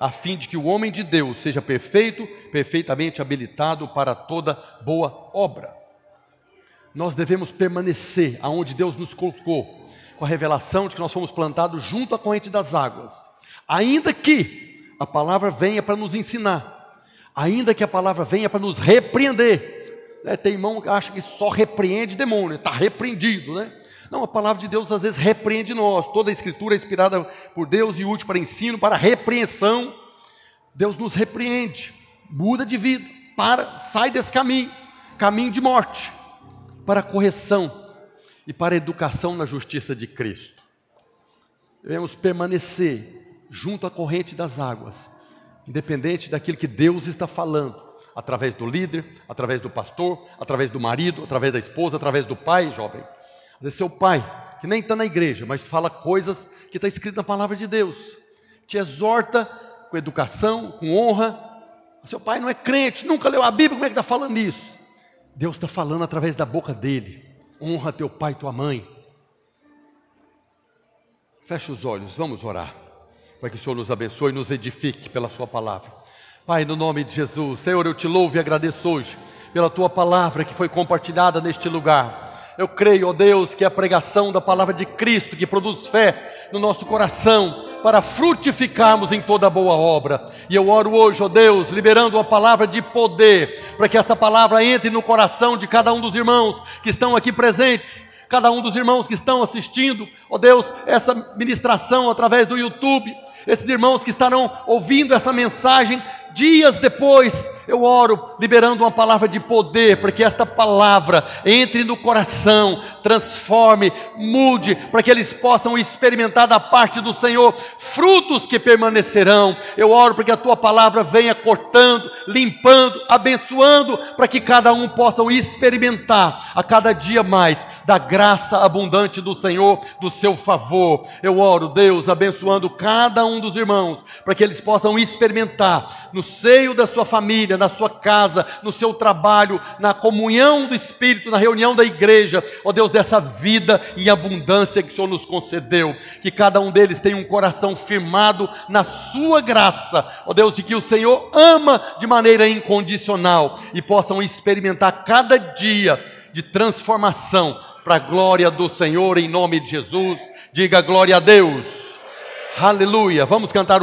a fim de que o homem de Deus seja perfeito, perfeitamente habilitado para toda boa obra. Nós devemos permanecer aonde Deus nos colocou, com a revelação de que nós fomos plantados junto à corrente das águas, ainda que a palavra venha para nos ensinar, ainda que a palavra venha para nos repreender. Né? Tem irmão que acha que só repreende demônio, está repreendido, né? Não, a palavra de Deus às vezes repreende nós. Toda a escritura é inspirada por Deus e útil para ensino, para repreensão. Deus nos repreende, muda de vida, para, sai desse caminho, caminho de morte, para correção e para educação na justiça de Cristo. Devemos permanecer junto à corrente das águas, independente daquilo que Deus está falando. através do líder, através do pastor, através do marido, através da esposa, através do pai, jovem. Às vezes seu pai, que nem está na igreja, mas fala coisas que está escrito na palavra de Deus, te exorta com educação, com honra. Seu pai não é crente, nunca leu a Bíblia, como é que está falando isso? Deus está falando através da boca dele. Honra teu pai e tua mãe. Feche os olhos, vamos orar. Para que o Senhor nos abençoe e nos edifique pela Sua palavra. Pai, no nome de Jesus, Senhor, eu te louvo e agradeço hoje pela Tua palavra que foi compartilhada neste lugar. Eu creio, ó Deus, que é a pregação da palavra de Cristo que produz fé no nosso coração para frutificarmos em toda boa obra. E eu oro hoje, ó Deus, liberando uma palavra de poder, para que esta palavra entre no coração de cada um dos irmãos que estão aqui presentes cada um dos irmãos que estão assistindo, ó Deus, essa ministração através do YouTube, esses irmãos que estarão ouvindo essa mensagem dias depois, eu oro liberando uma palavra de poder, para que esta palavra entre no coração, transforme, mude, para que eles possam experimentar da parte do Senhor frutos que permanecerão. Eu oro para que a tua palavra venha cortando, limpando, abençoando, para que cada um possa experimentar a cada dia mais da graça abundante do Senhor, do seu favor. Eu oro, Deus, abençoando cada um dos irmãos, para que eles possam experimentar no seio da sua família, na sua casa, no seu trabalho, na comunhão do Espírito, na reunião da igreja, ó Deus, dessa vida em abundância que o Senhor nos concedeu, que cada um deles tenha um coração firmado na sua graça, ó Deus, e que o Senhor ama de maneira incondicional e possam experimentar cada dia de transformação para a glória do Senhor, em nome de Jesus. Diga glória a Deus. Aleluia. Vamos cantar